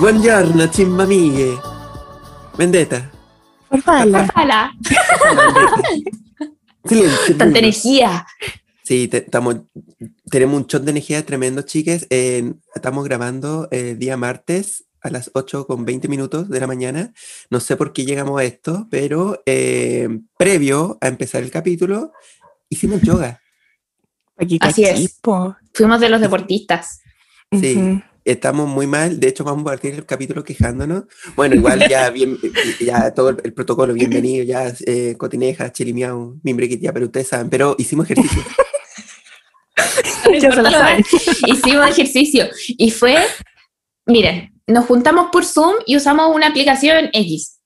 Buongiorno, chimbamigue. Vendetta. Farfala. Ojalá. Silencio. Tanta energía. Sí, te- estamos, tenemos un shot de energía tremendo, chiques. Eh, estamos grabando el día martes a las 8 con 20 minutos de la mañana. No sé por qué llegamos a esto, pero eh, previo a empezar el capítulo, hicimos yoga. Aquí Así es. Fuimos de los deportistas. Sí. Ujú. Estamos muy mal, de hecho vamos a partir el capítulo quejándonos. Bueno, igual ya bien, ya todo el, el protocolo, bienvenido, ya eh, cotineja, chilimiao, mimbrequit, ya, pero ustedes saben, pero hicimos ejercicio. Saben. Hicimos ejercicio. Y fue, miren, nos juntamos por Zoom y usamos una aplicación X.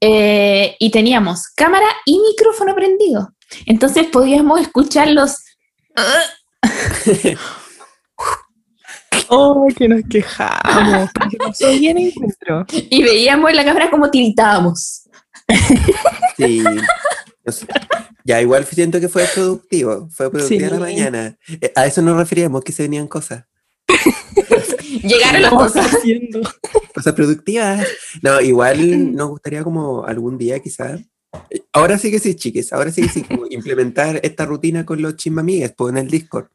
Eh, y teníamos cámara y micrófono prendido. Entonces podíamos escuchar los... Oh, que nos quejamos. Porque pasó bien encuentro. Y veíamos en la cámara como tiritábamos. Sí. sé. Ya, igual siento que fue productivo, fue productiva la Sí. mañana. Eh, a eso nos referíamos, que se venían cosas, Llegaron las cosas. haciendo. cosas productivas. No, igual nos gustaría como algún día quizás. Ahora sí que sí, chiques, ahora sí que sí, como implementar esta rutina con los chimbamigues, pues en el Discord.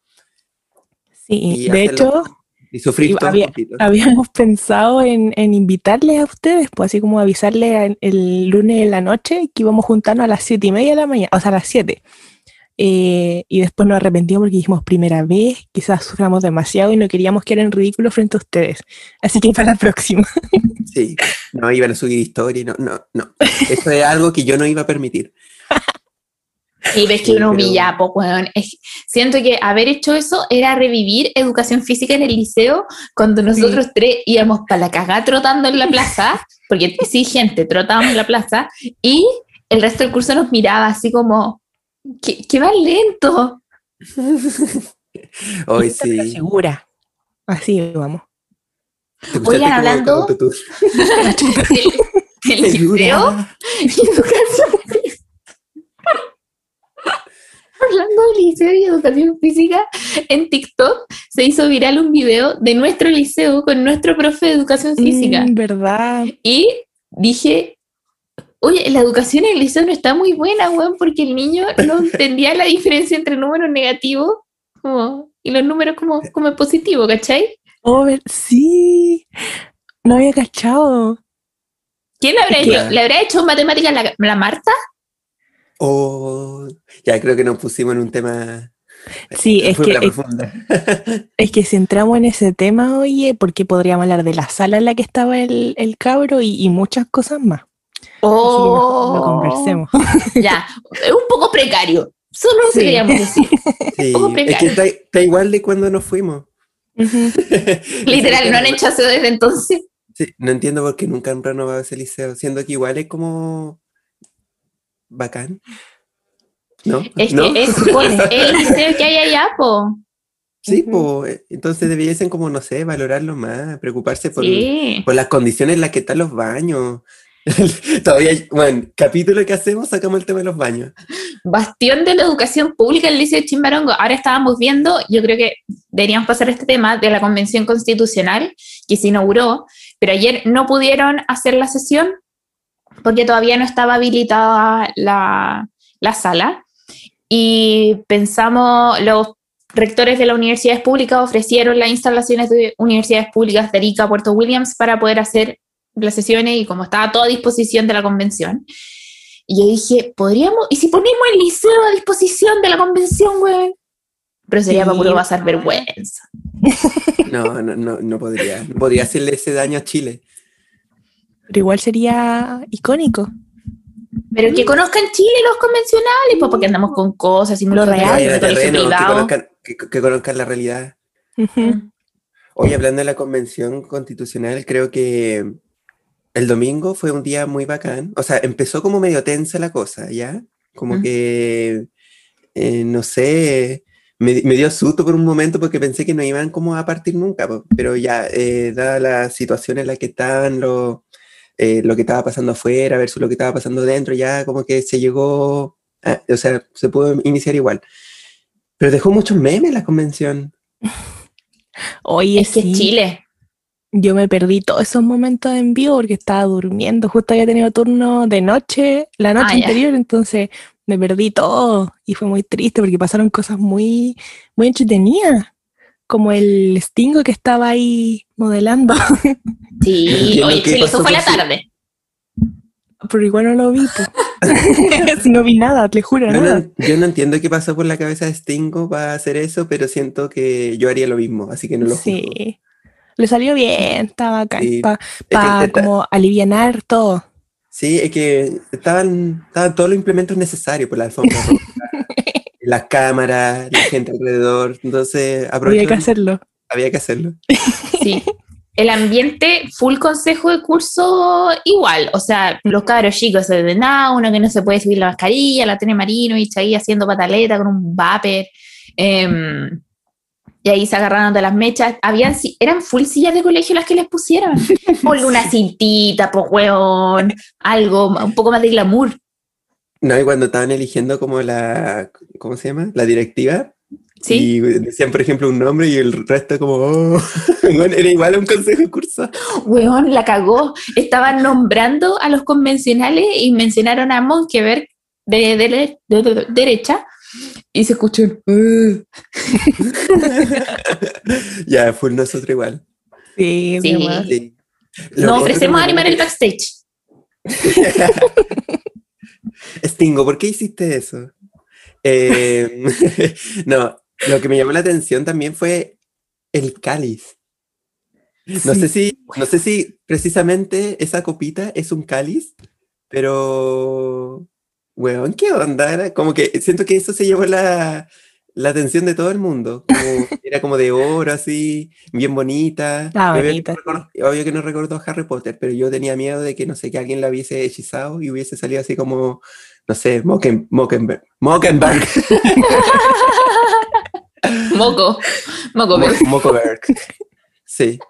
Sí, Y de hacerlo hecho, Y sufrir había- habíamos pensado en, en invitarles a ustedes, pues así como avisarles el lunes de la noche que íbamos a juntarnos a las siete y media de la mañana, o sea, a las 7. y después nos arrepentimos porque dijimos primera vez, quizás suframos demasiado y no queríamos quedar en ridículo frente a ustedes. Así que para la próxima. Sí, no iban a subir historia, no, no, no. Eso es algo que yo no iba a permitir. Y ves que Sí, uno pero- humilla, pues, weón. Es- siento que haber hecho eso era revivir educación física en el liceo cuando nosotros tres íbamos para la cagá trotando en la plaza, porque sí, gente, trotábamos en la plaza, y el resto del curso nos miraba así como, ¿qué, qué va lento? Hoy sí. segura. Así vamos. ¿Te escuchaste Oigan, hablando- con autotune? El, el liceo y educación física. Hablando de liceo y educación física, en TikTok se hizo viral un video de nuestro liceo con nuestro profe de educación física. Mm, ¿Verdad? Y dije, oye, la educación en el liceo no está muy buena, weón, porque el niño no entendía la diferencia entre números negativos como, y los números como, como positivo, ¿cachai? Oh, sí. No había cachado. ¿Quién le habrá hecho? ¿Le habrá hecho matemáticas la, la Marta? Oh, ya creo que nos pusimos en un tema. Sí, es que, es, profunda. es que si entramos en ese tema, oye, porque podríamos hablar de la sala en la que estaba el, el cabro y, y muchas cosas más. Mejor lo conversemos. Ya, es un poco precario. Solo Sí. queríamos decir. Sí, es precario. que está, está igual de cuando nos fuimos. Literal, no han hecho aseo desde entonces. Sí, no entiendo por qué nunca han renovado ese liceo, siendo que igual es como bacán. ¿No? Es ¿No? que es el liceo que hay allá, po. Sí, Ujú. pues, entonces debiesen como, no sé, valorarlo más, preocuparse por, Sí. por las condiciones en las que están los baños. Todavía, bueno, capítulo que hacemos, sacamos el tema de los baños. Bastión de la educación pública el Liceo Chimbarongo. Ahora estábamos viendo, yo creo que deberíamos pasar este tema de la Convención Constitucional que se inauguró, pero ayer no pudieron hacer la sesión porque todavía no estaba habilitada la, la sala. Y pensamos, los rectores de las universidades públicas ofrecieron las instalaciones de universidades públicas de Arica, Puerto Williams, para poder hacer las sesiones y como estaba a toda disposición de la convención. Y yo dije, podríamos, ¿y si ponemos el liceo a disposición de la convención, güey? Pero sería para puro Sí. pasar vergüenza. No, no, no, no podría. No podría hacerle ese daño a Chile. Pero igual sería icónico. Pero que conozcan Chile los convencionales, pues porque andamos con cosas y Lo real. Que terreno, conozcan, que, que conozcan la realidad. Hoy hablando de la convención constitucional, creo que el domingo fue un día muy bacán. O sea, empezó como medio tensa la cosa, ¿ya? Como Mm. que, eh, no sé, me, me dio susto por un momento porque pensé que no iban como a partir nunca, pero ya, eh, dada la situación en la que estaban, lo, eh, lo que estaba pasando afuera versus lo que estaba pasando dentro, ya como que se llegó, a- o sea, se pudo iniciar igual. Pero dejó muchos memes la convención. Oye, Es que sí. Chile. Yo me perdí todos esos momentos en vivo porque estaba durmiendo. Justo había tenido turno de noche, la noche Ah, anterior, entonces me perdí todo. Y fue muy triste porque pasaron cosas muy, muy entretenidas. Como el Stingo que estaba ahí modelando. Sí, No oye, qué se pasó fue a la tarde. Pero igual no lo vi. pues. no vi nada, te juro, Yo nada. no, yo no entiendo qué pasó por la cabeza de Stingo para hacer eso, pero siento que yo haría lo mismo, así que no lo juzgo. Sí. Le salió bien, estaba acá. Sí. Para Es que está- como alivianar todo. Sí, es que estaban, estaban todos los implementos necesarios, por la alfombra las cámaras, la gente alrededor, entonces Había que hacerlo. había que hacerlo. Sí. El ambiente, full consejo de curso, igual. O sea, los cabros chicos se ven nada, uno que no se puede subir la mascarilla, la tiene Marino y ahí haciendo pataleta con un vapor. em, y ahí se agarraron de las mechas. Habían, eran full sillas de colegio las que les pusieron. Ponle una cintita, po weón. Algo, un poco más de glamour. No, y cuando estaban eligiendo como la, ¿cómo se llama? La directiva, Sí. y decían, por ejemplo, un nombre y el resto como, oh, bueno, era igual a un consejo de curso. Weón, la cagó. Estaban nombrando a los convencionales y mencionaron a Monkeberg de, de, de- de- derecha y se escuchó un, "Uh". ya, fue nosotros igual. Sí, Sí. Sí. Nos ofrecemos a animar el backstage. Stingo, ¿por qué hiciste eso? Eh, no, lo que me llamó la atención también fue el cáliz. No Sí. sé si, no sé si precisamente esa copita es un cáliz, pero, weón, ¿qué onda? Como que siento que eso se llevó la, la atención de todo el mundo. como- era como de oro, así, bien bonita. Estaba Obvio que bonita. no recordó- obvio que no recordó a Harry Potter, pero yo tenía miedo de que, no sé, que alguien la hubiese hechizado y hubiese salido así como, no sé, Mocken, Mockenberg. Mockenberg. Moco. Moco, Mo- pero- Mockenberg. Sí.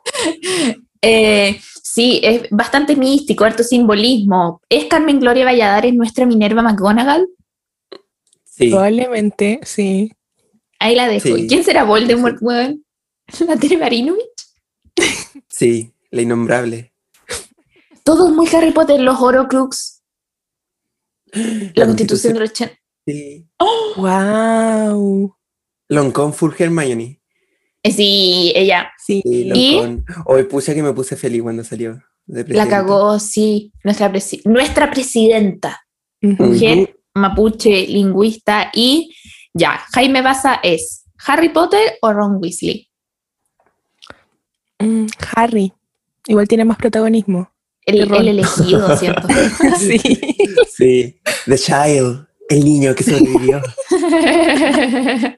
Eh, sí, es bastante místico, harto simbolismo. ¿Es Carmen Gloria Valladares nuestra Minerva McGonagall? Sí. Probablemente, sí. Ahí la dejo. Sí. ¿Y ¿Quién será Voldemort, weón? ¿La Tere Marinovich? Sí, la innombrable. Todo es muy Harry Potter, los Horocrux. La, constitución del 80. Sí. Wow. Loncón full Hermione. Eh, Sí, ella Sí. Loncón. Hoy puse que me puse feliz cuando salió. de la cagó, sí. Nuestra, presi- nuestra presidenta, mujer mapuche, lingüista y ya, Jaime Baza es Harry Potter o Ron Weasley. Mm, Harry. Igual tiene más protagonismo. El, el elegido, ¿cierto? sí. Sí. The Child. El niño que sobrevivió.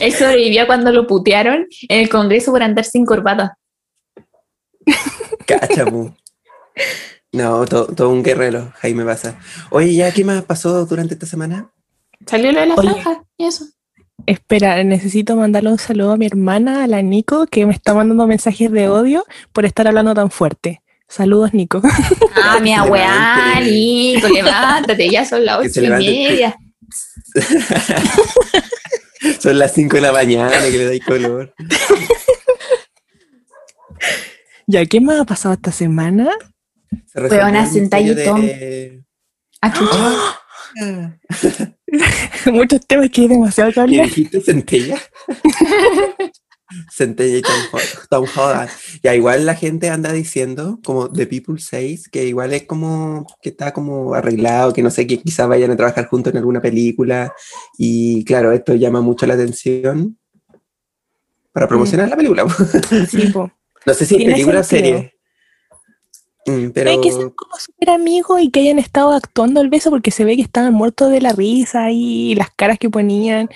Él sobrevivió cuando lo putearon en el Congreso por andar sin corbata. Cachapu. No, to- todo un guerrero, Jaime Baza. Oye, ¿ya qué más pasó durante esta semana? Salió lo de la Oye. franja y eso. Espera, necesito mandarle un saludo a mi hermana, a la Nico, que me está mandando mensajes de odio por estar hablando tan fuerte. Saludos, Nico. Ah, mi abuela. Nico, levántate, ya son las ocho y media. Son las 5 de la mañana que le dais color. ya, ¿qué más ha pasado esta semana? Se resolvió Huevona, el misterio Sentai y Tom. de-. Ah, Muchos temas que hay demasiado que ¿Y hablar. dijiste centella? centella y Tom, Ho- Tom Holland. Ya igual la gente anda diciendo, como The People 6, que igual es como que está como arreglado, que no sé, que quizás vayan a trabajar juntos en alguna película. Y claro, esto llama mucho la atención para promocionar la película. Sí, po. no sé si es película o serie. Mm, pero Hay que ser como súper amigos y que hayan estado actuando el beso porque se ve que estaban muertos de la risa y las caras que ponían,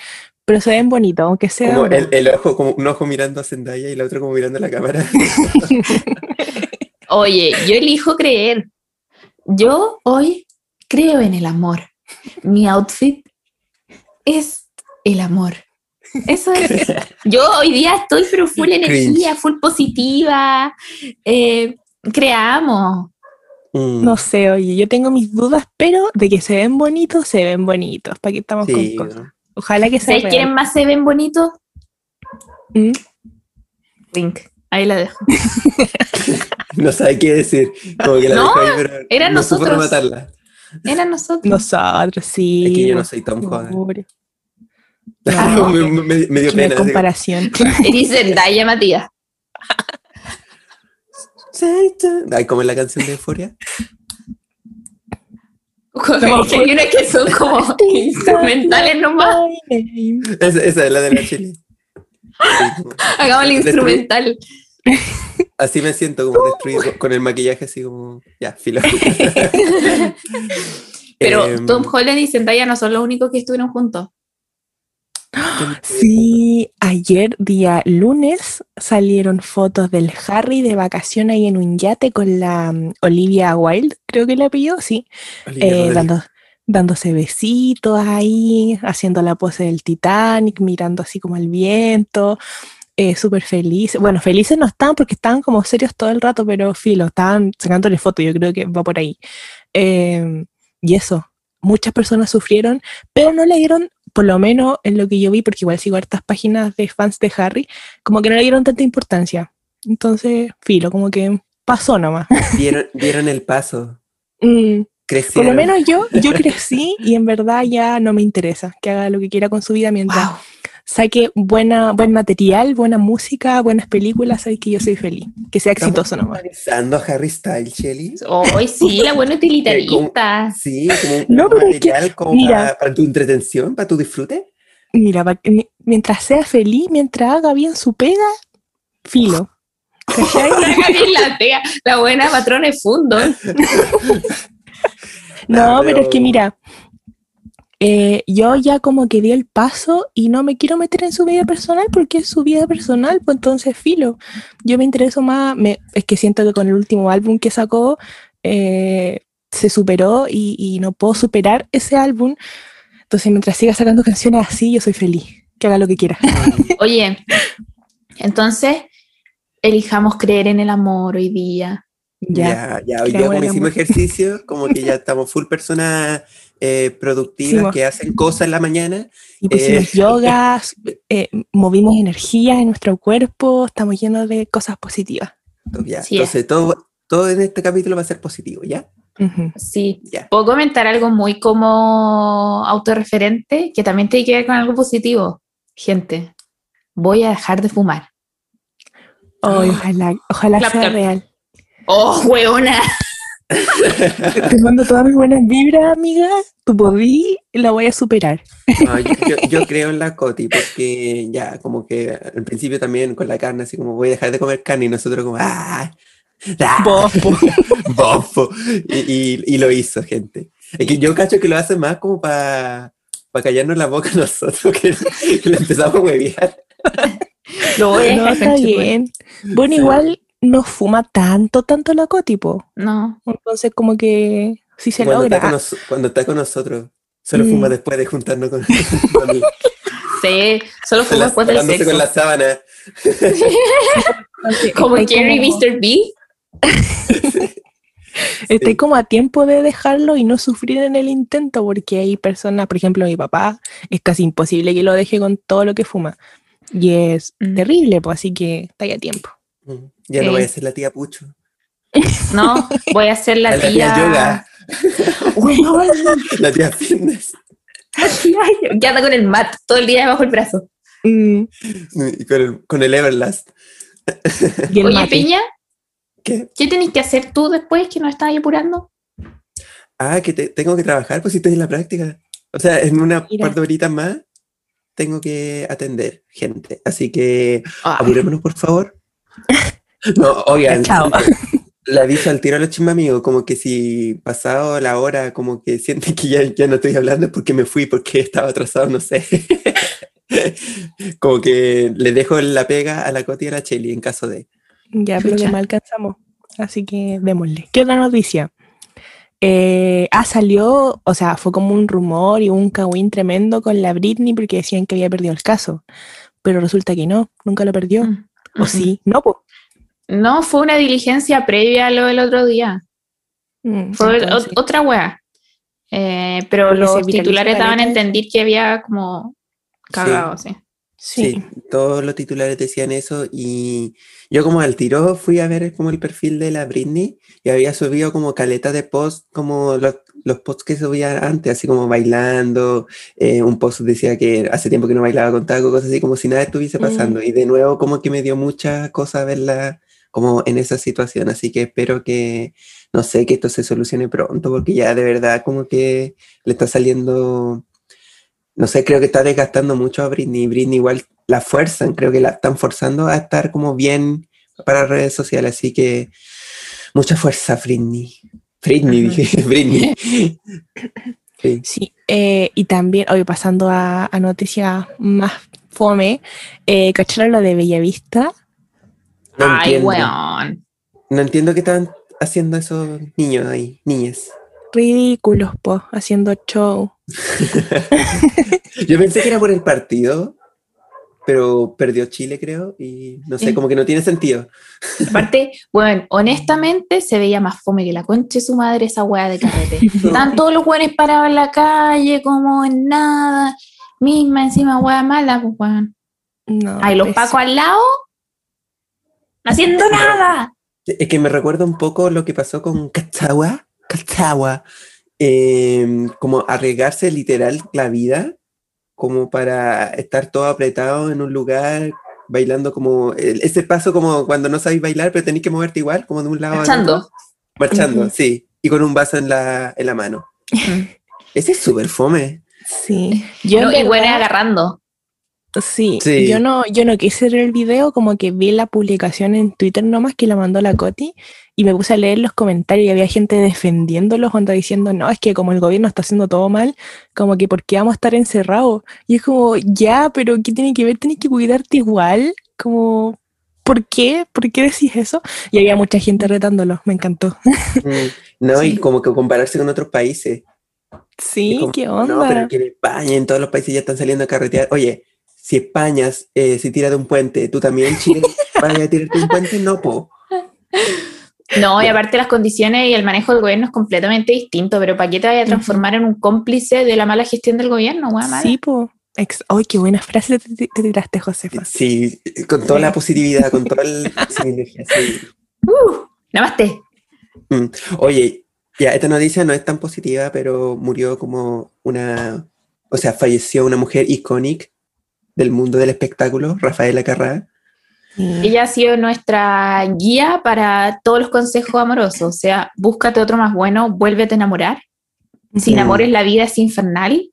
pero se ven bonitos, aunque sea. como el, el ojo, como un ojo mirando a Zendaya y el otro como mirando a la cámara. Oye, yo elijo creer. Yo hoy creo en el amor. Mi outfit es el amor. Eso es. Yo hoy día estoy pero full energía, full positiva. Eh, creamos. Mm, No sé, oye, yo tengo mis dudas, pero de que se ven bonitos, se ven bonitos. ¿Para qué estamos sí, con cosas? Ojalá que sea ¿Sabes quiénes real. más se ven bonitos? ¿Mm? Link. Ahí la dejo. No sabe qué decir. Como que la No, ahí, pero eran no supo nosotros. rematarla. Era nosotros. Nosotros, sí. Es que yo no soy Tom Holland. Pobre. me, me- me- me dio No pena. comparación. Zendaya, Matías. Ay, como en la canción de Euforia. Que hay unas que son como instrumentales nomás. Esa, es la de la Chile. Hagamos el instrumental. Así me siento como destruido con el maquillaje así como ya, filo. Pero Em, Tom Holland y Zendaya no son los únicos que estuvieron juntos. Sí, ayer, día lunes, salieron fotos del Harry de vacaciones ahí en un yate con la mm, Olivia Wilde, creo que la pilló, sí, eh, dando, dándose besitos ahí, haciendo la pose del Titanic, mirando así como al viento, eh, súper felices. Bueno, felices no estaban porque estaban como serios todo el rato, pero filo, estaban sacándole fotos, yo creo que va por ahí. Eh, y eso, muchas personas sufrieron, pero no le dieron, por lo menos en lo que yo vi, porque igual sigo hartas páginas de fans de Harry, como que no le dieron tanta importancia. Entonces, filo, como que pasó nomás. Vieron, vieron el paso. Mm, por lo menos yo, yo crecí y en verdad ya no me interesa que haga lo que quiera con su vida mientras Wow. Saque buena, buen material, buena música, buenas películas, sabes que yo soy feliz, que sea exitoso nomás. normalizando a Harry Styles, Shelly. Hoy sí, la buena utilitarista. Sí, como un No, pero es que, material como mira. para, para tu entretención, para tu disfrute. Mira, pa- mi- mientras sea feliz, mientras haga bien su pega, filo. La pega. La buena patrona de fundo. No, pero es que mira, eh, yo ya como que di el paso y no me quiero meter en su vida personal porque es su vida personal, pues entonces filo. Yo me intereso más, me- es que siento que con el último álbum que sacó eh, se superó y, y no puedo superar ese álbum. Entonces mientras siga sacando canciones así, yo soy feliz. Que haga lo que quiera. Oye, entonces elijamos creer en el amor hoy día. Ya. Ya, ya, hoy día como hicimos ejercicio, como que ya estamos full personas eh, productivas que hacen cosas en la mañana. Y pusimos yoga, eh, movimos energía en nuestro cuerpo, estamos llenos de cosas positivas. Ya, Sí, entonces todo, todo en este capítulo va a ser positivo, ¿ya? Sí. Ya. Puedo comentar algo muy como autorreferente que también tiene que ver con algo positivo. Gente, voy a dejar de fumar. Ojalá, ojalá Clap, sea clap. real. ¡Oh, hueona! Te mando todas mis buenas vibras, amiga. Tu podí la voy a superar. No, yo, yo- yo creo en la Coti porque ya, como que al principio también con la carne, así como voy a dejar de comer carne y nosotros como, ¡ah! ¡ah! Bofo. Bofo. Y, y- y lo hizo, gente. Es que yo cacho que lo hace más como para callarnos la boca a nosotros, que, empezamos a huevear. No, dejar está bien. Bueno, igual no fuma tanto, tanto la cotipo. No. Entonces, como que sí se Cuando está, logra. con nos- cuando está con nosotros, solo Mm. fuma después de juntarnos con, con, Sí, solo la- después del sexo. con la sábana. Como Jerry como- Mr. B. Sí. como a tiempo de dejarlo y no sufrir en el intento, porque hay personas, por ejemplo, mi papá, es casi imposible que lo deje con todo lo que fuma. Y es Mm. terrible, pues así que está a tiempo. Mm, Ya no voy a ser la tía Pucho. No, voy a ser la La tía tía. yoga. La tía fitness. que anda con el mat todo el día bajo el brazo. Mm, Y con el, con el Everlast. y el Oye, mate. Peña, ¿Qué? ¿qué tenés que hacer tú después que nos estás ahí apurando? Ah, que te- tengo que trabajar, pues si estoy en la práctica. O sea, en una Mira. par de horitas más tengo que atender gente. Así que Ah, apurémonos, por favor. No, oigan, Chao. le aviso al tiro a los chismamigos, como que si pasado la hora, como que sienten que ya, ya no estoy hablando es porque me fui, porque estaba atrasado, no sé. como que le dejo la pega a la Coti y a la Cheli en caso de... Ya, pero no alcanzamos. Así que démosle. ¿Qué otra noticia? Eh, ah, salió, o sea, fue como un rumor y un cagüín tremendo con la Britney porque decían que había perdido el caso. Pero resulta que no, nunca lo perdió. Mm. ¿O sí? No, pues. No, fue una diligencia previa a lo del otro día. Fue Entonces, ot- otra wea. Eh, pero los titulares daban a entender que había como cagado, sí. Sí. todos los titulares decían eso y yo como al tiro fui a ver como el perfil de la Britney y había subido como caleta de post como los, los posts que subía antes, así como bailando, eh, un post decía que hace tiempo que no bailaba con taco, cosas así como si nada estuviese mm. pasando y de nuevo como que me dio mucha cosa verla como en esa situación, así que espero que, no sé, que esto se solucione pronto porque ya de verdad como que le está saliendo no sé, creo que está desgastando mucho a Britney. Britney igual la fuerzan, creo que la están forzando a estar como bien para redes sociales, así que mucha fuerza, Britney. Britney, dije, Britney. Sí, eh, y también, hoy pasando a, noticias más fome, eh, ¿cacharon lo de Bellavista? No Ay, weón. No entiendo qué están haciendo esos niños ahí, niñas ridículos, po, haciendo show. Yo pensé que era por el partido, pero perdió Chile, creo, y no sé, como que no tiene sentido. Aparte, bueno, honestamente se veía más fome que la concha de su madre esa weá de carrete. Están todos los weones parados en la calle, como en nada, misma encima weá mala, pues weón. No, Hay los pacos al lado, haciendo nada. Es que me recuerda un poco lo que pasó con Cachagua Cachagua, em, como arriesgarse literal la vida, como para estar todo apretado en un lugar, bailando como, ese paso como cuando no sabéis bailar, pero tenéis que moverte igual, como de un lado Marchando. a otro. Marchando, sí, y con un vaso en la, en la mano. ese es súper fome. Sí. Yo no, igual agarrando. Sí, Yo, no, yo no quise ver el video, como que vi la publicación en Twitter nomás que la mandó la Coti y me puse a leer los comentarios y había gente defendiéndolos, cuando diciendo, no, es que como el gobierno está haciendo todo mal, como que ¿por qué vamos a estar encerrados? Y es como, ya, pero ¿qué tiene que ver? Tienes que cuidarte igual, como, ¿por qué? ¿Por qué decís eso? Y había mucha gente retándolos, me encantó. Mm, no, y como que compararse con otros países. Sí, qué onda. No, pero que en España, en todos los países ya están saliendo a carretear. Oye, si España eh, se tira de un puente, tú también, Chile, vas a tirarte de un puente, no, po. No, y aparte las condiciones y el manejo del gobierno es completamente distinto, pero ¿para qué te vaya a transformar en un cómplice de la mala gestión del gobierno? Sí, po. ¡Ay, qué buena frase te, tiraste, Josefa! Sí, con toda la positividad, con toda la energía, sí. ¡Uh! ¡Namaste! Mm. Oye, ya, esta noticia no es tan positiva, pero murió como una... O sea, falleció una mujer icónica del mundo del espectáculo, Rafaela Carrá. Ella ha sido nuestra guía para todos los consejos amorosos, o sea, búscate otro más bueno, vuélvete a enamorar. Sin amor es la vida es infernal.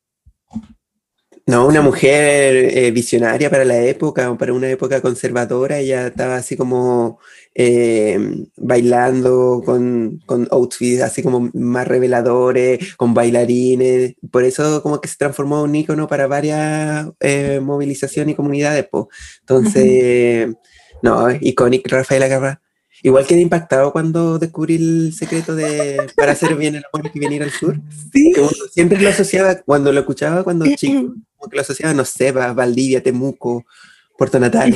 No, una mujer eh, visionaria para la época, para una época conservadora, ella estaba así como eh, bailando con, con, outfits así como más reveladores, con bailarines, por eso como que se transformó en un ícono para varias eh, movilizaciones y comunidades. Entonces, no, icónico Rafaela Garra. Igual quedé impactado cuando descubrí el secreto de para hacer bien el amor que venir al sur. Sí. siempre lo asociaba, cuando lo escuchaba cuando chico, como que lo asociaba, no sé, Valdivia, Temuco, Puerto Natal.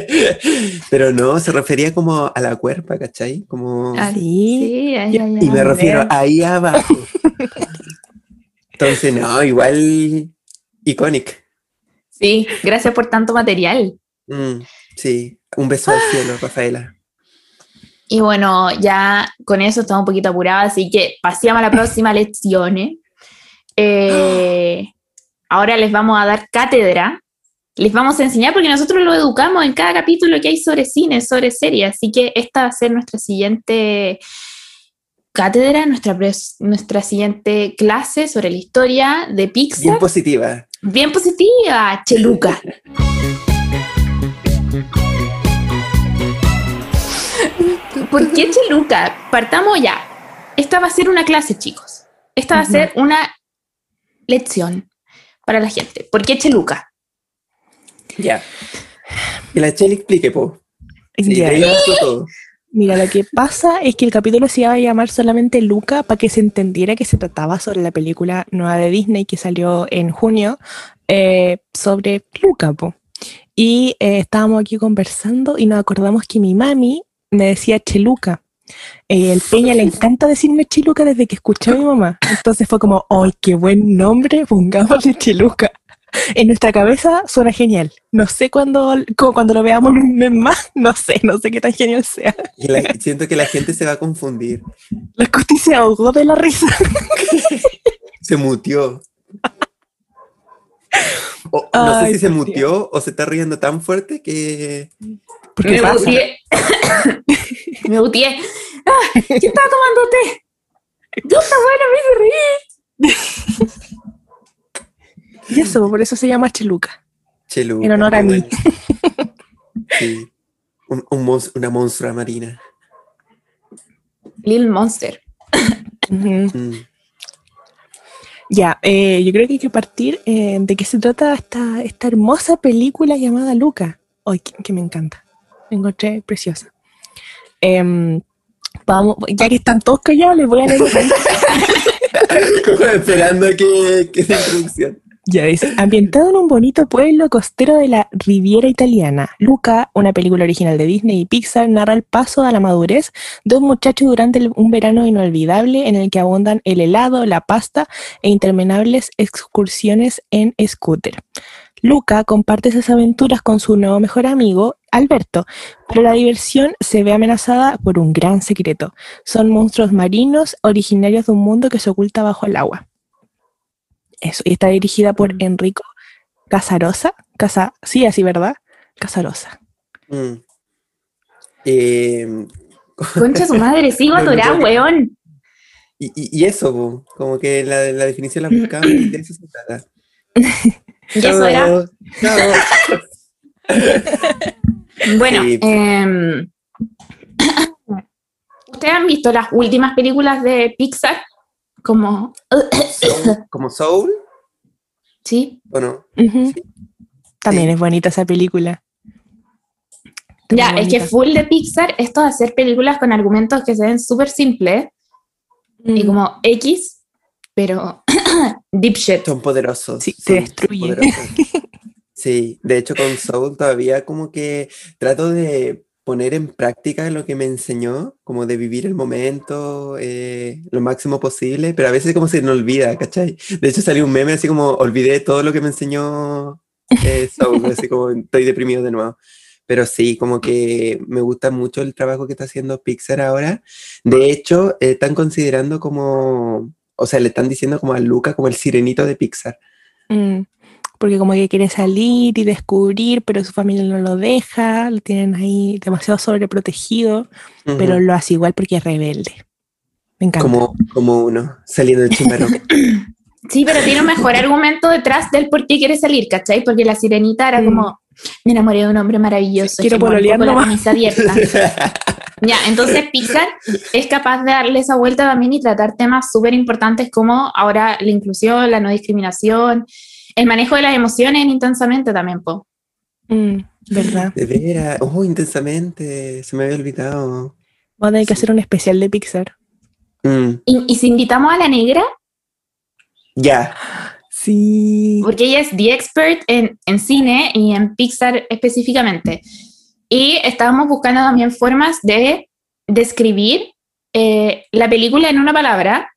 Pero no, se refería como a la cuerpa, ¿cachai? Como... Ah, sí, y, me refiero ahí abajo. Entonces, no, igual icónico. Sí, gracias por tanto material. Mm, sí, un beso al cielo, Rafaela. Y bueno, ya con eso estamos un poquito apurados, así que pasamos a la próxima lección. Eh, ahora les vamos a dar cátedra les vamos a enseñar porque nosotros lo educamos en cada capítulo que hay sobre cine, sobre series, así que esta va a ser nuestra siguiente cátedra, nuestra, nuestra siguiente clase sobre la historia de Pixar. Bien positiva. Bien positiva, Cheluca. ¿Por qué Cheluca? Partamos ya. Esta va a ser una clase, chicos. Esta va a ser una lección para la gente. ¿Por qué Cheluca? Ya. Que la Cheli explique, po. Mira, lo que pasa es que el capítulo se iba a llamar solamente Luca para que se entendiera que se trataba sobre la película nueva de Disney que salió en junio eh, sobre Luca, po. Y eh, estábamos aquí conversando y nos acordamos que mi mami me decía Cheluca. Eh, el Peña le encanta decirme Cheluca desde que escuché a mi mamá. Entonces fue como, ¡ay, qué buen nombre! Pongámosle Cheluca. en nuestra cabeza suena genial. No sé cuándo, como cuando lo veamos un mes más, no sé, no sé qué tan genial sea. Y la- siento que la gente se va a confundir. La Cuti se ahogó de la risa. Se mutió. O- no Ay, sé si se mutió o se está riendo tan fuerte que... Porque me butié. me butié. Ah, ¿Qué estaba tomando té? Yo está bueno, me hice reír. Y eso, por eso se llama Cheluca. Chelu. En honor a mí. Sí. Un- un mons- una monstrua marina. Lil Monster. Mm. Ya, eh, yo creo que hay que partir eh, de qué se trata esta, esta hermosa película llamada Luca. Ay, que, que me encanta. Me encontré preciosa. Em, vamos, ya que están todos callados, les voy a leer. Esperando que, que esa introducción. Ya dice, ambientado en un bonito pueblo costero de la Riviera Italiana, Luca, una película original de Disney y Pixar, narra el paso a la madurez de un muchacho durante un verano inolvidable en el que abundan el helado, la pasta e interminables excursiones en scooter. Luca comparte esas aventuras con su nuevo mejor amigo, Alberto, pero la diversión se ve amenazada por un gran secreto. Son monstruos marinos originarios de un mundo que se oculta bajo el agua. Eso, y está dirigida por Enrico Casarosa. Casa, sí, así, ¿verdad? Casarosa. Mm. Eh, Concha su madre, sigo no. weón. y, y- y eso, po, como que la, la definición la buscamos y de eso se trata. Y eso era. Bueno, em, ¿ustedes han visto las últimas películas de Pixar? Como. Soul- ¿Como Soul sí. o no? Ujú. Sí. También Sí. es bonita esa película. Ya, es que full de Pixar, esto de hacer películas con argumentos que se ven súper simples y Mm. como X, pero deep shit. Son poderosos. Sí, te destruye. Sí, de hecho con Soul todavía como que trato de poner en práctica lo que me enseñó, como de vivir el momento eh, lo máximo posible, pero a veces como se me olvida, ¿cachai? De hecho salió un meme así como olvidé todo lo que me enseñó eh, Soul, así como estoy deprimido de nuevo. Pero sí, como que me gusta mucho el trabajo que está haciendo Pixar ahora. De hecho, eh, están considerando como, o sea, le están diciendo como a Luca como el sirenito de Pixar. Mm, Porque como que quiere salir y descubrir, pero su familia no lo deja, lo tienen ahí demasiado sobreprotegido, pero Ujú. lo hace igual porque es rebelde. Me encanta. como, como uno saliendo del chimbarón. Sí, pero tiene un mejor argumento detrás del por qué quiere salir, ¿cachai? Porque la sirenita era Mm. como, me enamoré de un hombre maravilloso. Quiero que pololear con la nomás". camisa abierta. Ya, entonces Pixar es capaz de darle esa vuelta también y tratar temas súper importantes como ahora la inclusión, la no discriminación, el manejo de las emociones intensamente también, po. Mm, ¿Verdad? De veras, oh, intensamente, se me había olvidado. Vamos a tener que hacer un especial de Pixar. Mm, Y, y si invitamos a la negra, ya, Sí. porque ella es the expert en, en cine y en Pixar específicamente. Y estábamos buscando también formas de describir eh, la película en una palabra.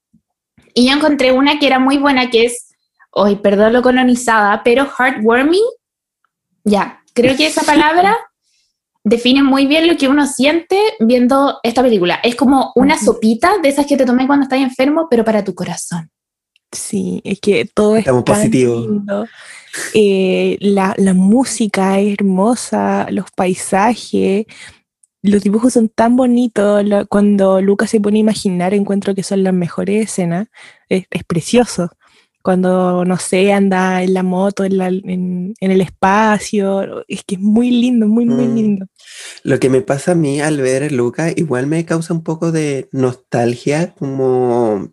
Y yo encontré una que era muy buena, que es, hoy perdón lo colonizada, pero heartwarming. Ya, creo que esa palabra define muy bien lo que uno siente viendo esta película. Es como una sopita de esas que te tomé cuando estás enfermo, pero para tu corazón. Sí, es que todo es Estamos tan lindo. Eh, la, la música es hermosa, los paisajes, los dibujos son tan bonitos. lo- cuando Lucas se pone a imaginar, encuentro que son las mejores escenas. Es, es precioso. Cuando, no sé, anda en la moto, en, la- en- en el espacio. Es que es muy lindo, muy, muy Mm. lindo. lo que me pasa a mí al ver Luca igual me causa un poco de nostalgia, como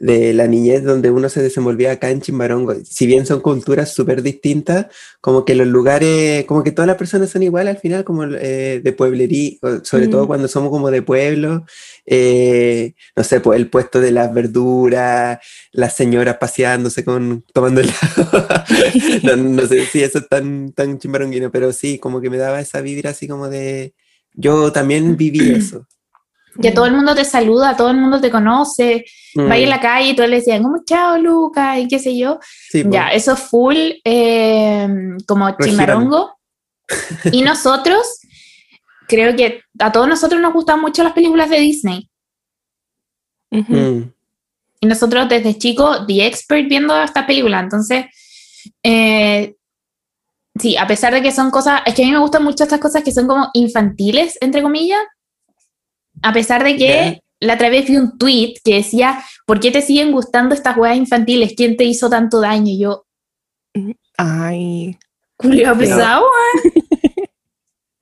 de la niñez donde uno se desenvolvía acá en Chimbarongo. Si bien son culturas súper distintas, como que los lugares, como que todas las personas son iguales al final, como eh, de pueblería, sobre todo cuando somos como de pueblo. eh, no sé, pues el puesto de las verduras, las señoras paseándose con, tomando helado. no, no sé si eso es tan, tan chimbaronguino, pero sí, como que me daba esa vibra así como de, yo también viví eso. Que todo el mundo te saluda, todo el mundo te conoce, Mm. va en la calle y todos le decían como chao Luca y qué sé yo. Sí, po. Ya, eso full eh, como Regírame. chimarongo. y nosotros, creo que a todos nosotros nos gustan mucho las películas de Disney. Mm. Y nosotros desde chico, The Expert viendo esta película. Entonces, eh, sí, a pesar de que son cosas, es que a mí me gustan mucho estas cosas que son como infantiles, entre comillas. A pesar de que Ya. la otra vez vi un tweet que decía, ¿por qué te siguen gustando estas juegas infantiles? ¿Quién te hizo tanto daño? Y yo, Ay, Julio pesado.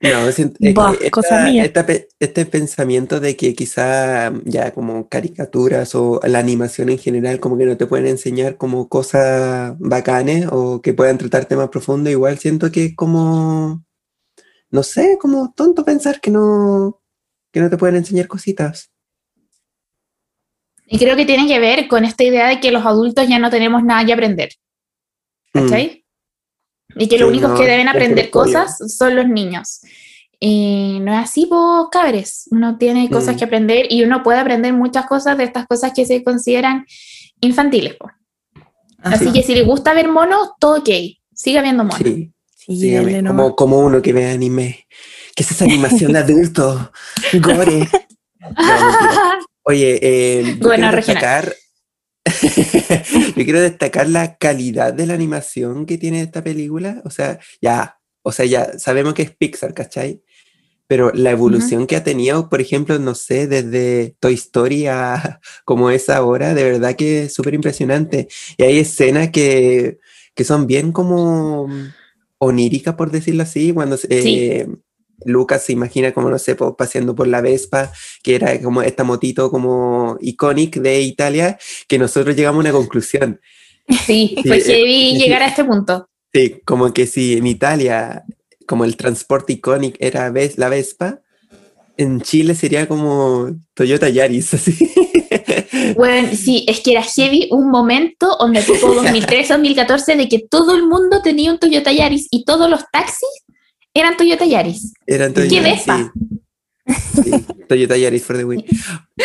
No, siento- es que Bah, esta- cosa mía. esta este pensamiento de que quizá ya como caricaturas o la animación en general como que no te pueden enseñar como cosas bacanes o que puedan tratar temas profundos, igual siento que es como, no sé, como tonto pensar que no, que no te pueden enseñar cositas. Y creo que tiene que ver con esta idea de que los adultos ya no tenemos nada que aprender. Mm, ¿Cachai? Y que los Sí, únicos no, que deben aprender cosas son los niños. Y no es así, pues, cabres. Uno tiene cosas Mm. que aprender y uno puede aprender muchas cosas de estas cosas que se consideran infantiles. po. Así Sí. que si le gusta ver monos, todo ok. Siga viendo monos. Sí, sí, nomás. como, como uno que ve anime. ¿Qué es esa animación de adulto? Gore. No. Oye, eh, yo Bueno, quiero destacar, yo quiero destacar la calidad de la animación que tiene esta película. O sea, ya, o sea, ya sabemos que es Pixar, ¿cachai? Pero la evolución que ha tenido, por ejemplo, no sé, desde Toy Story a como es ahora, de verdad que es súper impresionante. Y hay escenas que, que son bien como oníricas, por decirlo así, cuando eh, Lucas se imagina como, no sé, paseando por la Vespa, que era como esta motito como icónica de Italia, que nosotros llegamos a una conclusión. Sí, Sí, fue eh, llegar a este punto. Sí, como que si en Italia, como el transporte icónico era ves- la Vespa, en Chile sería como Toyota Yaris, así. Bueno, sí, es que era heavy un momento donde tipo 2013, 2014, de que todo el mundo tenía un Toyota Yaris y todos los taxis eran Toyota Yaris. Eran ¿Qué Toyota, Vespa? sí. Sí, Toyota Yaris for the win.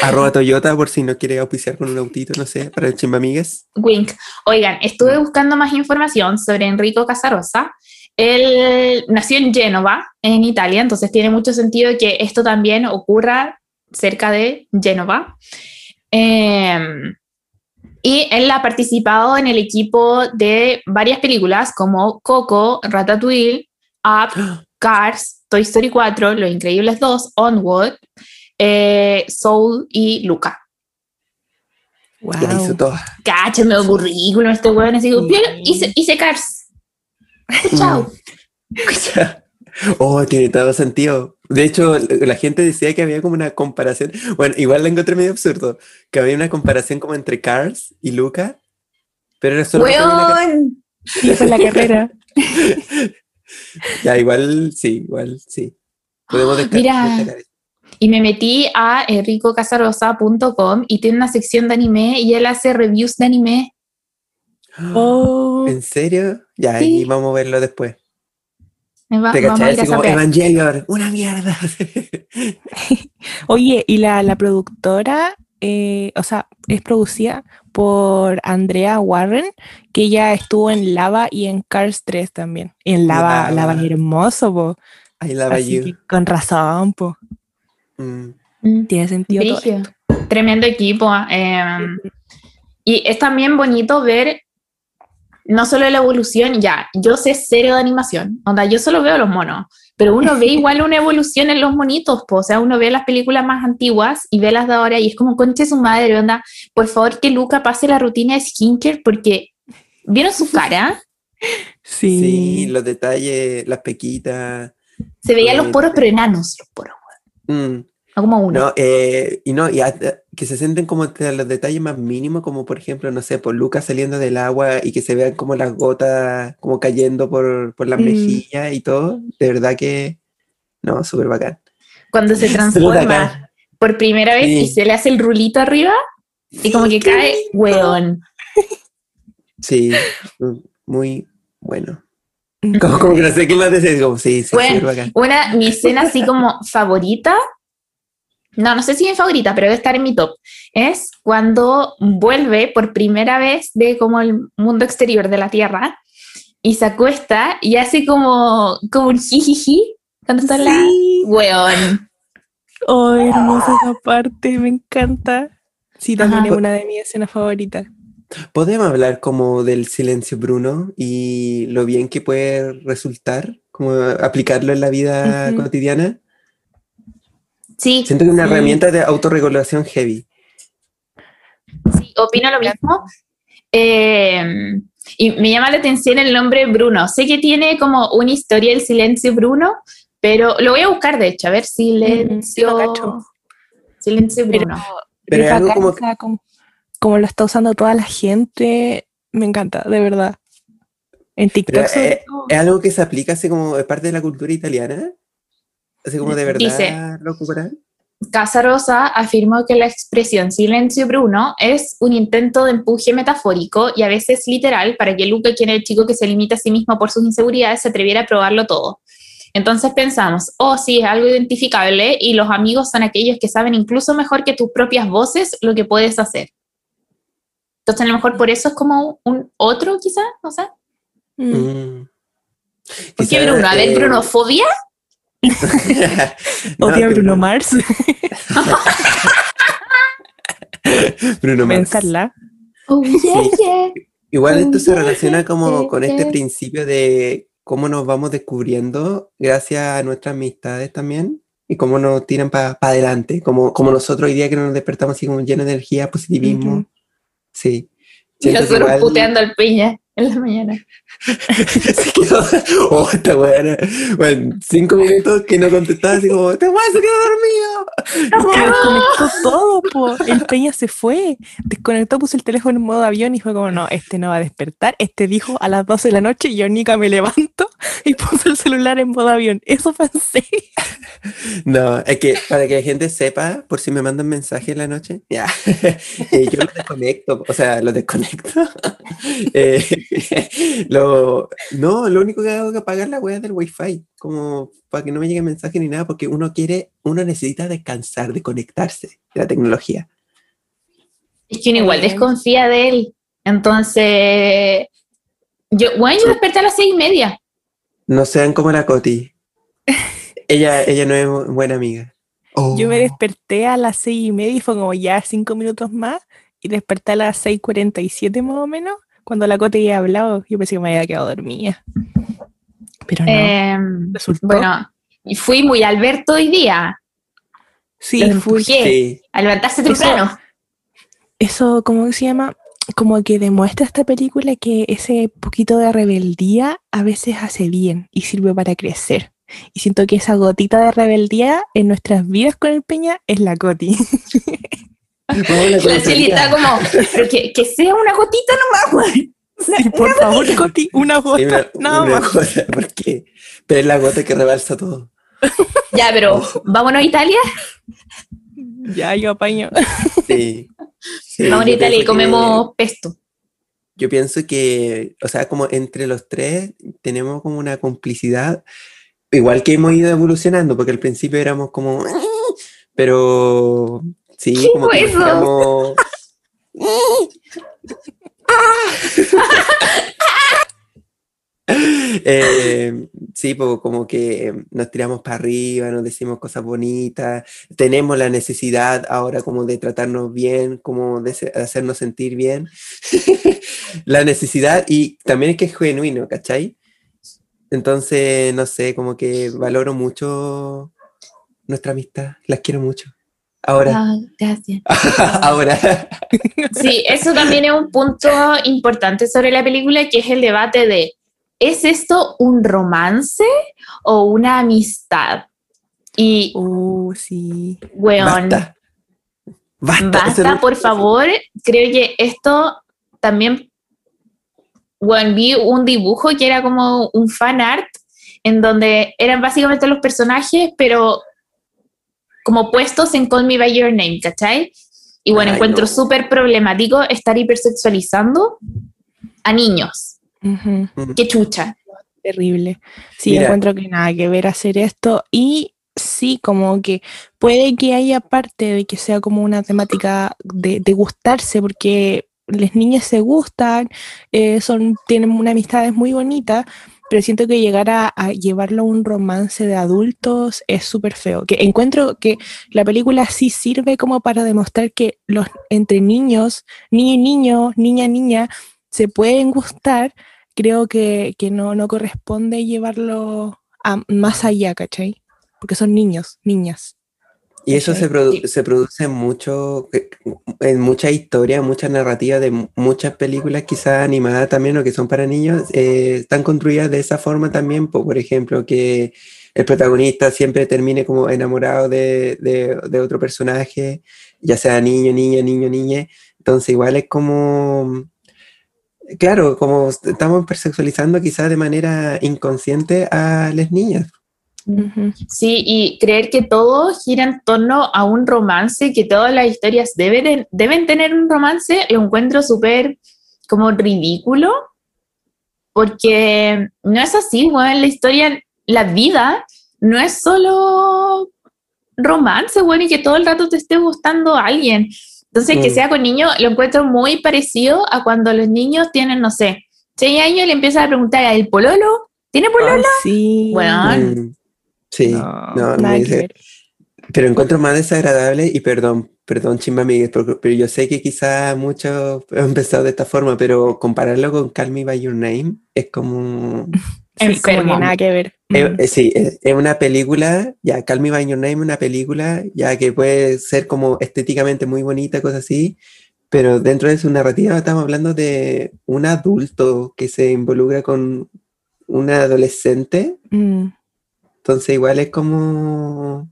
Arroba Toyota por si no quiere auspiciar con un autito, no sé, para el chimbamigues. Wink. Oigan, estuve buscando más información sobre Enrico Casarosa. Él nació en Génova, en Italia, entonces tiene mucho sentido que esto también ocurra cerca de Génova. Eh, y él ha participado en el equipo de varias películas como Coco, Ratatouille, Up, Cars, Toy Story 4, Los Increíbles 2, Onward, eh, Soul y Luca. Wow. La hizo toda. Cáchame el currículum, este weón así. "Bien, hice, hice Cars. Chao. Oh, tiene todo sentido. De hecho, la gente decía que había como una comparación. Bueno, igual la encontré medio absurdo. Que había una comparación como entre Cars y Luca. Pero era solo Weón. Sí, fue la carrera. Ya, igual, sí, igual, sí. Podemos desca- Mira. destacar eso. Y me metí a enricocasarosa.com y tiene una sección de anime y él hace reviews de anime. Oh, ¿En serio? Ya, Sí. y vamos a verlo después. Me va- Te vamos a ir como. Evangelion, una mierda. Oye, y la, la productora, eh, o sea, es producida por Andrea Warren, que ella estuvo en Lava y en Cars 3 también. En Lava, Lava. Lava es hermoso, po. I love Así you. que con razón, po. Mm. Mm, Tiene sentido todo esto. Tremendo equipo. eh, y es también bonito ver no solo la evolución, ya, yo sé cero de animación, onda, yo solo veo los monos, pero uno ve igual una evolución en los monitos, po, o sea, uno ve las películas más antiguas y ve las de ahora y es como, conche su madre, onda, por favor que Luca pase la rutina de skincare porque, ¿vieron su cara? Sí. Sí, los detalles, las pequitas. Se veían los Eh, poros, pero enanos los poros, Mm. No como uno. No, eh, y no, y hasta que se sienten como los detalles más mínimos, como por ejemplo, no sé, por Lucas saliendo del agua y que se vean como las gotas como cayendo por, por las Mm. mejillas y todo. De verdad que, no, súper bacán. Cuando se transforma por primera vez Sí. y se le hace el rulito arriba y como que cae, weón. Sí, mm, muy bueno. Como, como que no sé qué más decir, como sí, sí, Bueno, súper bacán. Una, mi escena así como favorita no, no sé si es mi favorita, pero debe estar en mi top, es cuando vuelve por primera vez de como el mundo exterior de la Tierra y se acuesta y hace como, como un jijiji cuando está la... Weón. Oh, hermosa esa parte, me encanta. Sí, también Ajá. es una de mis escenas favoritas. ¿Podemos hablar como del silencio Bruno y lo bien que puede resultar, como aplicarlo en la vida Ujú. cotidiana? Sí, Siento que es una Sí. herramienta de autorregulación heavy. sí, opino lo mismo. Eh, y me llama la atención el nombre Bruno. Sé que tiene como una historia el silencio Bruno, pero lo voy a buscar de hecho, a ver, silencio. Silencio Bruno. Pero es es algo como o sea, como, como lo está usando toda la gente, me encanta, de verdad. En TikTok sobre todo. ¿Es algo que se aplica así como es parte de la cultura italiana? Así como de verdad Dice- lo ocuparán. Casa Rosa afirmó que la expresión silencio Bruno es un intento de empuje metafórico y a veces literal para que Luca, quien es el chico que se limita a sí mismo por sus inseguridades, se atreviera a probarlo todo. Entonces pensamos, oh sí, es algo identificable y los amigos son aquellos que saben incluso mejor que tus propias voces lo que puedes hacer. Entonces a lo mejor por eso es como un otro quizás, no sé. Mm. Mm. ¿Por qué Bruno? A ver, eh, Brunofobia. no, Odia a que Bruno Mars, Bruno Mars. pensarla. Oh, yeah, Sí. yeah. Igual esto se Oh, relaciona como yeah, con este principio de cómo nos vamos descubriendo gracias a nuestras amistades también y cómo nos tiran para adelante, como, como nosotros hoy día que nos despertamos así como llenos de energía, positivismo. Sí. Y Siento nosotros igual- puteando al piña en la mañana. Se quedó, oh, esta buena. Bueno, cinco minutos que no contestaba así como, te voy a quedar dormido. Desconectó todo, po. El Peña se fue. Desconectó, puso el teléfono en modo avión y fue como, no, este no va a despertar. Este dijo a las 12 de la noche y yo, Nica, me levanto y puso el celular en modo avión. Eso pensé. No, es que para que la gente sepa, por si me mandan mensaje en la noche, ya, eh, yo lo desconecto, o sea, lo desconecto. Eh, lo, no, lo único que hago es apagar la web del wifi, como para que no me llegue mensaje ni nada, porque uno quiere, uno necesita descansar, de conectarse de la tecnología. Es que uno igual desconfía de él. Entonces, yo, bueno, yo desperté a las seis y media. No sean como la Coti. Ella, ella no es bu- buena amiga. Yo me Oh. desperté a las 6 y media y fue como ya cinco minutos más y desperté a las 6.47 más o menos. Cuando la Cote ya hablado, yo pensé que me había quedado dormida. Pero no, Eh, resultó. bueno, y fui muy Alberto hoy día. sí, empujé. Sí, A levantarse Eso- temprano. eso, ¿cómo se llama? Como que demuestra esta película que ese poquito de rebeldía a veces hace bien y sirve para crecer. Y siento que esa gotita de rebeldía en nuestras vidas con el Peña es la Coti. La chelita como, pero que, que sea una gotita nomás, güey. Sí, por favor, Coti, una gota. Sí, una, nada una más. gota, porque pero es la gota que rebalsa todo. Ya, pero vámonos a Italia. Ya, yo apaño. Sí. Sí, Vámonos a Italia y que- comemos pesto. Yo pienso que, o sea, como entre los tres tenemos como una complicidad, igual que hemos ido evolucionando, porque al principio éramos como, pero sí, ¿Qué como que eso? Eh, sí, pues como que nos tiramos para arriba, nos decimos cosas bonitas, tenemos la necesidad ahora como de tratarnos bien, como de hacernos sentir bien. la necesidad y también es que es genuino, ¿cachai? Entonces, no sé, como que valoro mucho nuestra amistad, las quiero mucho. Ahora, Ah, gracias. ahora. Sí, eso también es un punto importante sobre la película, que es el debate de, ¿es esto un romance o una amistad? Y, Uh, sí. weón, Basta. Basta. basta, por favor. Creo que esto también, bueno, vi un dibujo que era como un fan art, en donde eran básicamente los personajes, pero como puestos en Call Me By Your Name, ¿cachai? Y bueno, Ay, encuentro no. súper problemático estar hipersexualizando a niños. Ujú. Qué chucha. Terrible. Sí, Mira. encuentro que nada que ver hacer esto. Y sí, como que puede que haya parte de que sea como una temática de, de gustarse, porque las niñas se gustan, eh, son, tienen una amistad muy bonita, pero siento que llegar a, llevarlo a un romance de adultos es súper feo. Que encuentro que la película sí sirve como para demostrar que los entre niños, niño y niño, niña niña, se pueden gustar. Creo que, que no, no corresponde llevarlo a más allá, ¿cachai? Porque son niños, niñas. Y eso se, ¿cachai? produ- se produce mucho, en mucha historia, mucha narrativa de mu- muchas películas, quizás animadas también o que son para niños, eh, están construidas de esa forma también. po, Por ejemplo, que el protagonista siempre termine como enamorado de, de- de otro personaje, ya sea niño, niña, niño, niña. Entonces, igual es como, claro, como estamos hipersexualizando quizás de manera inconsciente a las niñas. Sí, y creer que todo gira en torno a un romance, que todas las historias deben, deben tener un romance, lo encuentro súper como ridículo, porque no es así, weón, la historia, la vida no es solo romance, weón, y que todo el rato te esté gustando a alguien. Entonces, que Mm. sea con niños, lo encuentro muy parecido a cuando los niños tienen, no sé, seis años y le empiezan a preguntar a el pololo, ¿tiene pololo? Sí. Mm, sí, No, no, nada me que dice- ver. Pero encuentro más desagradable, y perdón, perdón, Chimba Miguel, pero, pero yo sé que quizá muchos han empezado de esta forma, pero compararlo con Call Me By Your Name es como... Sí, como que nada que ver. eh, eh, sí, es, es una película, ya, Call Me By Your Name es una película, ya que puede ser como estéticamente muy bonita, cosas así, pero dentro de su narrativa estamos hablando de un adulto que se involucra con una adolescente Mm. Entonces igual es como...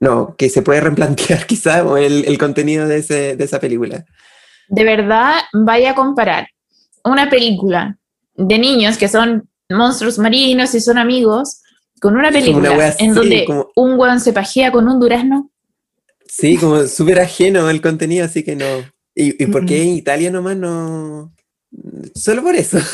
No, que se puede replantear quizá el, el contenido de, ese, de esa película. de verdad vaya a comparar una película de niños que son monstruos marinos y son amigos con una Como una película wea en así, donde como- un hueón se pajea con un durazno. Sí, como súper ajeno el contenido, así que no. ¿Y, y por qué en Italia nomás no...? Solo por eso.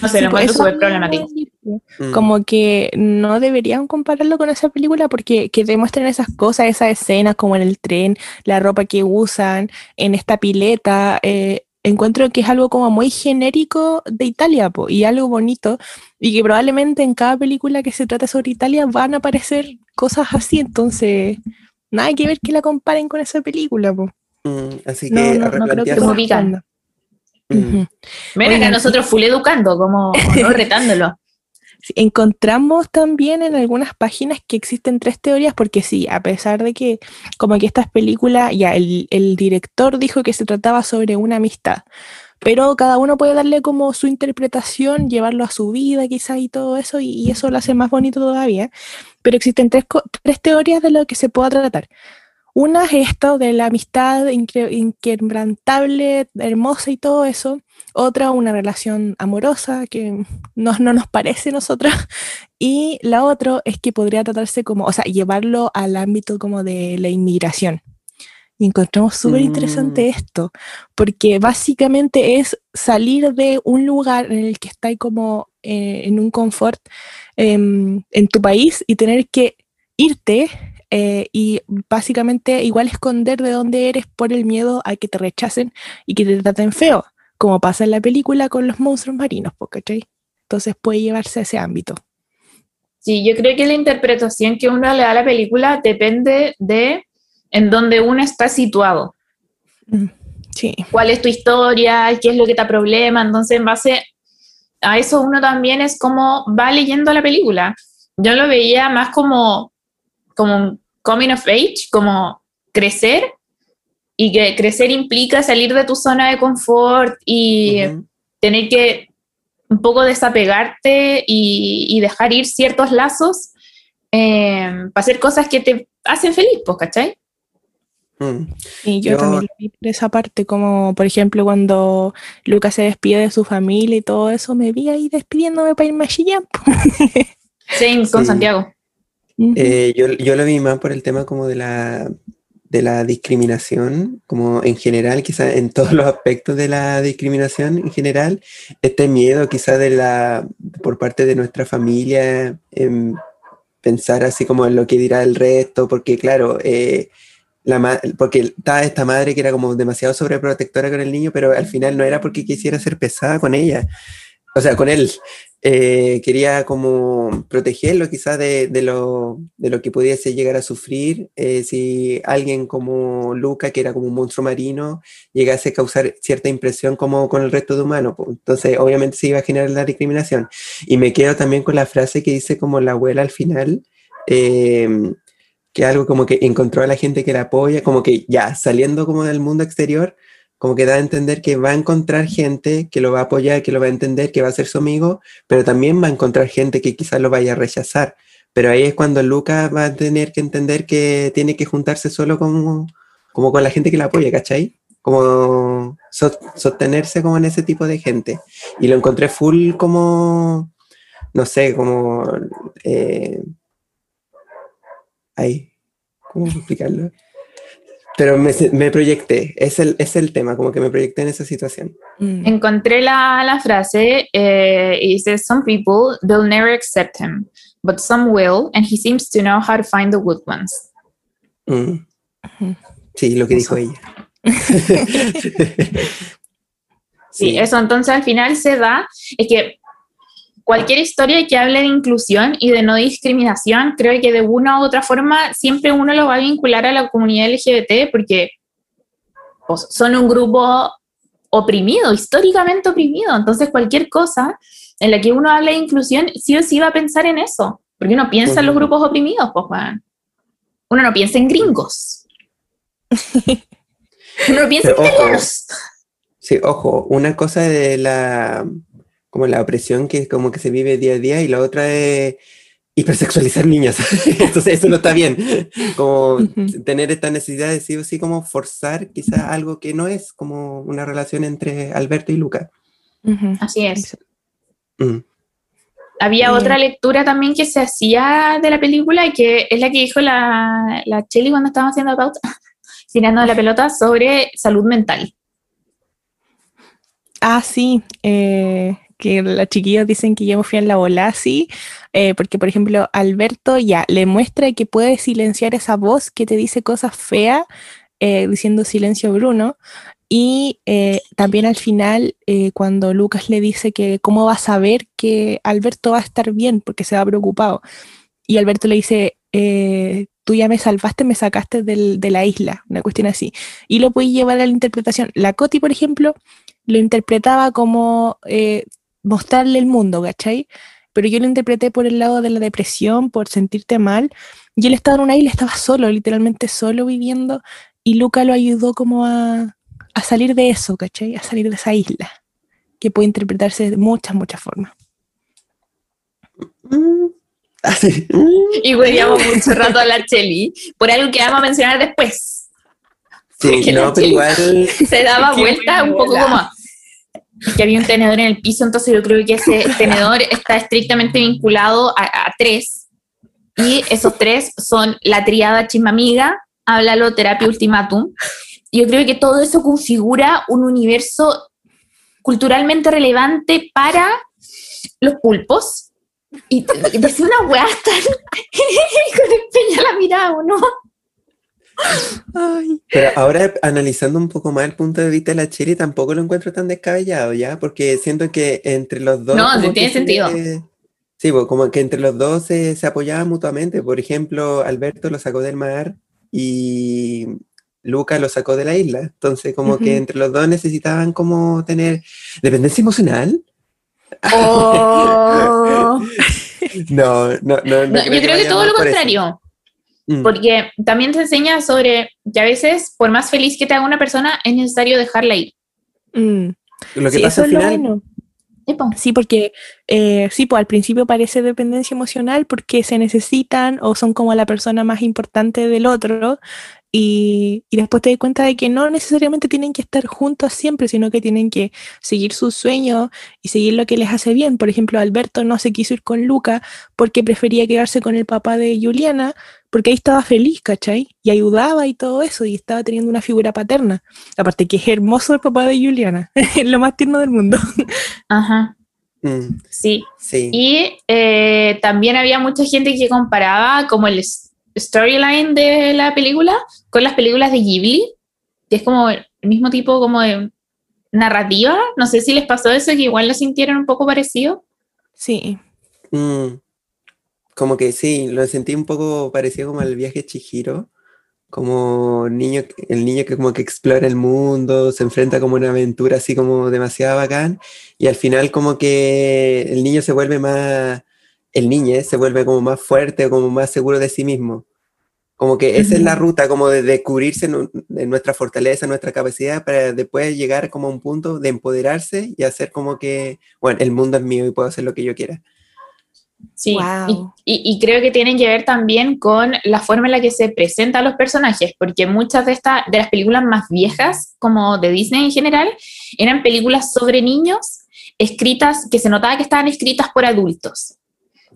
No sé, Sí, lo pues, encuentro eso súper problemático. decir. Mm. Como que no deberían compararlo con esa película porque que demuestren esas cosas, esas escenas como en el tren, la ropa que usan, en esta pileta. eh, encuentro que es algo como muy genérico de Italia po, y algo bonito y que probablemente en cada película que se trate sobre Italia van a aparecer cosas así. Entonces, nada que ver que la comparen con esa película. Po. Mm, así No, que no, a no creo que acá Oigan, nosotros full educando, como no retándolo. Sí, encontramos también en algunas páginas que existen tres teorías, porque sí, a pesar de que como que estas películas, ya el, el director dijo que se trataba sobre una amistad, pero cada uno puede darle como su interpretación, llevarlo a su vida quizás y todo eso, y, y eso lo hace más bonito todavía. Pero existen tres, tres teorías de lo que se pueda tratar. Una es esto de la amistad inquebrantable, hermosa y todo eso. Otra, una relación amorosa que no, no nos parece a nosotras. Y la otra es que podría tratarse como, o sea, llevarlo al ámbito como de la inmigración. Y encontramos súper interesante Mm. esto, porque básicamente es salir de un lugar en el que estáis como eh, en un confort em, en tu país y tener que irte eh, y básicamente igual esconder de dónde eres por el miedo a que te rechacen y que te traten feo, como pasa en la película con los monstruos marinos, ¿cachai? Entonces puede llevarse a ese ámbito. Sí, yo creo que la interpretación que uno le da a la película depende de en donde uno está situado. Mm, Sí. cuál es tu historia, qué es lo que te problema. Entonces, en base a eso, uno también es como va leyendo la película. Yo lo veía más como, como coming of age, como crecer, y que crecer implica salir de tu zona de confort y tener que un poco desapegarte y, y dejar ir ciertos lazos eh, para hacer cosas que te hacen feliz, pues, ¿cachai? Mm. Y yo, Yo- también lo vi por esa parte, como por ejemplo cuando Lucas se despide de su familia y todo eso, me vi ahí despidiéndome para irme a Chillán. po. Sí, con Sí. Santiago. Eh, yo, yo lo vi más por el tema como de la, de la discriminación, como en general, quizás en todos los aspectos de la discriminación en general, este miedo quizás de la, por parte de nuestra familia, em, pensar así como en lo que dirá el resto, porque claro, eh, la porque estaba esta madre que era como demasiado sobreprotectora con el niño, pero al final no era porque quisiera ser pesada con ella, o sea, con él. Eh, quería como protegerlo quizás de, lo, de, lo, que pudiese llegar a sufrir eh, si alguien como Luca, que era como un monstruo marino, llegase a causar cierta impresión como con el resto de humanos. Pues. Entonces, obviamente se iba a generar la discriminación. Y me quedo también con la frase que dice como la abuela al final, eh, que algo como que encontró a la gente que la apoya, como que ya saliendo como del mundo exterior, como que da a entender que va a encontrar gente que lo va a apoyar, que lo va a entender, que va a ser su amigo, pero también va a encontrar gente que quizás lo vaya a rechazar. Pero ahí es cuando Lucas va a tener que entender que tiene que juntarse solo con, como con la gente que la apoya, ¿cachai? Como sostenerse como en ese tipo de gente. Y lo encontré full como, no sé, como... Eh, ahí, ¿cómo explicarlo? Pero me, me, proyecté, es el, es el tema, como que me proyecté en esa situación. Mm. Encontré la, la frase eh, y dice, some people, they'll never accept him, but some will, and he seems to know how to find the good ones. Mm. Sí, lo que dijo ella. sí, eso entonces al final se da, es que cualquier historia que hable de inclusión y de no discriminación, creo que de una u otra forma siempre uno lo va a vincular a la comunidad LGBT porque pues, son un grupo oprimido, históricamente oprimido. Entonces cualquier cosa en la que uno hable de inclusión, sí o sí va a pensar en eso, porque uno piensa en los grupos oprimidos, pues Uno no piensa en gringos. uno no piensa en Sí, ojo, una cosa de la como la opresión que como que se vive día a día y la otra es hipersexualizar niñas. Entonces eso no está bien. Como tener esta necesidad de sí o sí como forzar quizá algo que no es como una relación entre Alberto y Luca. Así es. Mm. Había otra lectura también que se hacía de la película y que es la que dijo la, la Chelly cuando estábamos haciendo la pauta, tirando la pelota, sobre salud mental. Ah, sí. Eh, que las chiquillos dicen que yo me fui en la bola así, eh, porque por ejemplo Alberto ya le muestra que puede silenciar esa voz que te dice cosas feas, eh, diciendo silencio Bruno, y eh, también al final cuando Lucas le dice que cómo va a saber que Alberto va a estar bien porque se va preocupado, y Alberto le dice, tú ya me salvaste, me sacaste del, de la isla, una cuestión así. Y lo puedes llevar a la interpretación. La Coti, por ejemplo, lo interpretaba como mostrarle el mundo, ¿cachai? Pero yo lo interpreté por el lado de la depresión, por sentirte mal. Y él estaba en una isla, estaba solo, literalmente solo viviendo. Y Luca lo ayudó como a, a salir de eso, ¿cachai? A salir de esa isla, que puede interpretarse de muchas, muchas formas. y huevíamos mucho rato a la Cheli por algo que vamos a mencionar después. Sí, no, pero igual. Se daba vuelta un poco como que había un tenedor en el piso, entonces yo creo que ese tenedor está estrictamente vinculado a, tres, y esos tres son la triada chismamiga, háblalo, terapia ultimátum. Yo creo que todo eso configura un universo culturalmente relevante para los pulpos. Y, decía una weá tan con la mirada, ¿o no? Pero ahora analizando un poco más el punto de vista de la Chiri, tampoco lo encuentro tan descabellado, ¿ya? Porque siento que entre los dos... No, tiene sentido. sí, pues, como que entre los dos se, se, apoyaban mutuamente. Por ejemplo, Alberto lo sacó del mar y Luca lo sacó de la isla. Entonces, como que entre los dos necesitaban como tener dependencia emocional. Oh. no, no, no, no, Yo creo que todo lo contrario. Mm. Porque también te enseña sobre que a veces, por más feliz que te haga una persona, es necesario dejarla ir. Mm. Lo que pasa al final. Sí, porque eh, sí, pues al principio parece dependencia emocional porque se necesitan o son como la persona más importante del otro y, y, después te das cuenta de que no necesariamente tienen que estar juntos siempre, sino que tienen que seguir sus sueños y seguir lo que les hace bien. Por ejemplo, Alberto no se quiso ir con Luca porque prefería quedarse con el papá de Juliana, porque ahí estaba feliz, ¿cachai? Y ayudaba y todo eso, y estaba teniendo una figura paterna. Aparte que es hermoso el papá de Juliana, es lo más tierno del mundo. Ajá. Mm, Sí. sí. Y eh, también había mucha gente que comparaba como el storyline de la película con las películas de Ghibli, que es como el mismo tipo como de narrativa. No sé si les pasó eso, que igual lo sintieron un poco parecido. Sí. Mm, como que sí, lo sentí un poco parecido como al viaje Chihiro, como niño, el niño que como que explora el mundo, se enfrenta como a una aventura así como demasiado bacán, y al final como que el niño se vuelve más, el niño se vuelve como más fuerte, como más seguro de sí mismo. Como que esa es la ruta, como de descubrirse en nuestra fortaleza, nuestra capacidad, para después llegar como a un punto de empoderarse y hacer como que, bueno, el mundo es mío y puedo hacer lo que yo quiera. Sí, y, y- y creo que tienen que ver también con la forma en la que se presentan los personajes, porque muchas de, estas de las películas más viejas, como de Disney en general, eran películas sobre niños escritas, que se notaba que estaban escritas por adultos.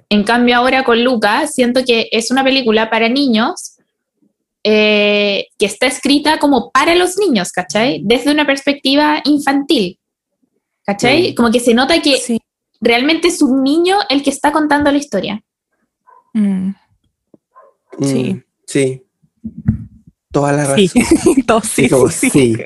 En cambio ahora con Luca, siento que es una película para niños eh, que está escrita como para los niños, ¿cachai? Desde una perspectiva infantil, ¿cachai? Como que se nota que Sí. Realmente es un niño el que está contando la historia. Mm, Sí. Mm, sí. Toda la Sí. razón. Todos Sí, sí, como sí, sí.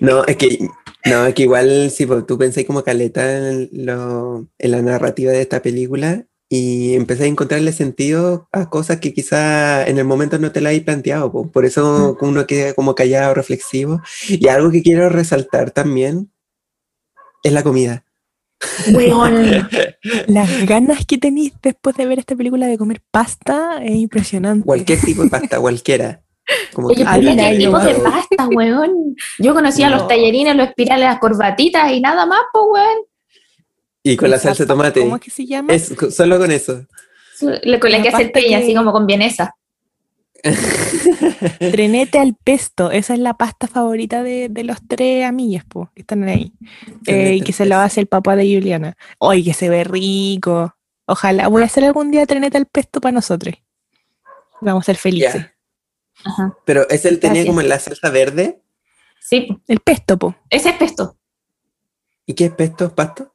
No, es que, no, es que igual, sí, pues, tú pensé como caleta en, lo- en la narrativa de esta película y empecé a encontrarle sentido a cosas que quizá en el momento no te la hay planteado. po. Por eso uno queda como callado, reflexivo. Y algo que quiero resaltar también es la comida. Weón. Las ganas que tenéis después de ver esta película de comer pasta es impresionante. Cualquier tipo de pasta, cualquiera. Como Oye, qué tipo de pasta, weón. Yo conocía No. los tallarines, los espirales, las corbatitas y nada más, pues, weón. Y con la salsa de tomate. ¿Cómo es que se llama? Es solo con eso. Con la La que hace el peña, que- así como con vienesa. Trenete al pesto. Esa es la pasta favorita de, de los tres amigues, po, que están ahí. Eh, y que se lo pesto. hace el papá de Juliana. ¡Ay, que se ve rico! Ojalá, voy a hacer algún día trenete al pesto para nosotros. Vamos a ser felices. Ajá. Pero ese él tenía Gracias. como en la salsa verde. Sí. El pesto, po. ese es pesto. ¿Y qué es pesto? ¿Pasto?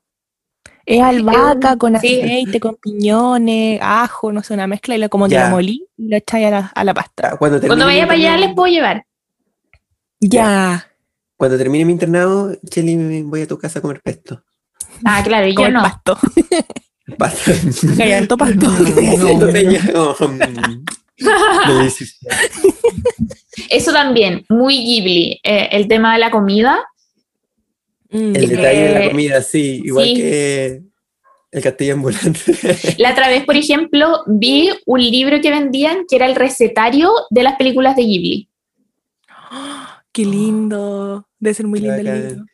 Es albahaca con sí. aceite, con piñones, ajo, no sé, una mezcla y lo como Ya. la molí y lo echáis a la, a la pasta. Ah, Cuando Cuando vaya mi para allá internado- les puedo llevar. Ya. Cuando termine mi internado, Cheli, me voy a tu casa a comer pesto. Ah, claro, y yo no. pasto. Pasto. Gallardo pasto. Eso también, muy Ghibli. eh, el tema de la comida. Mm, El detalle de la comida, sí, igual sí. que el castillo ambulante. La otra vez, por ejemplo, vi un libro que vendían que era el recetario de las películas de Ghibli. Qué lindo. Debe ser muy lindo el libro.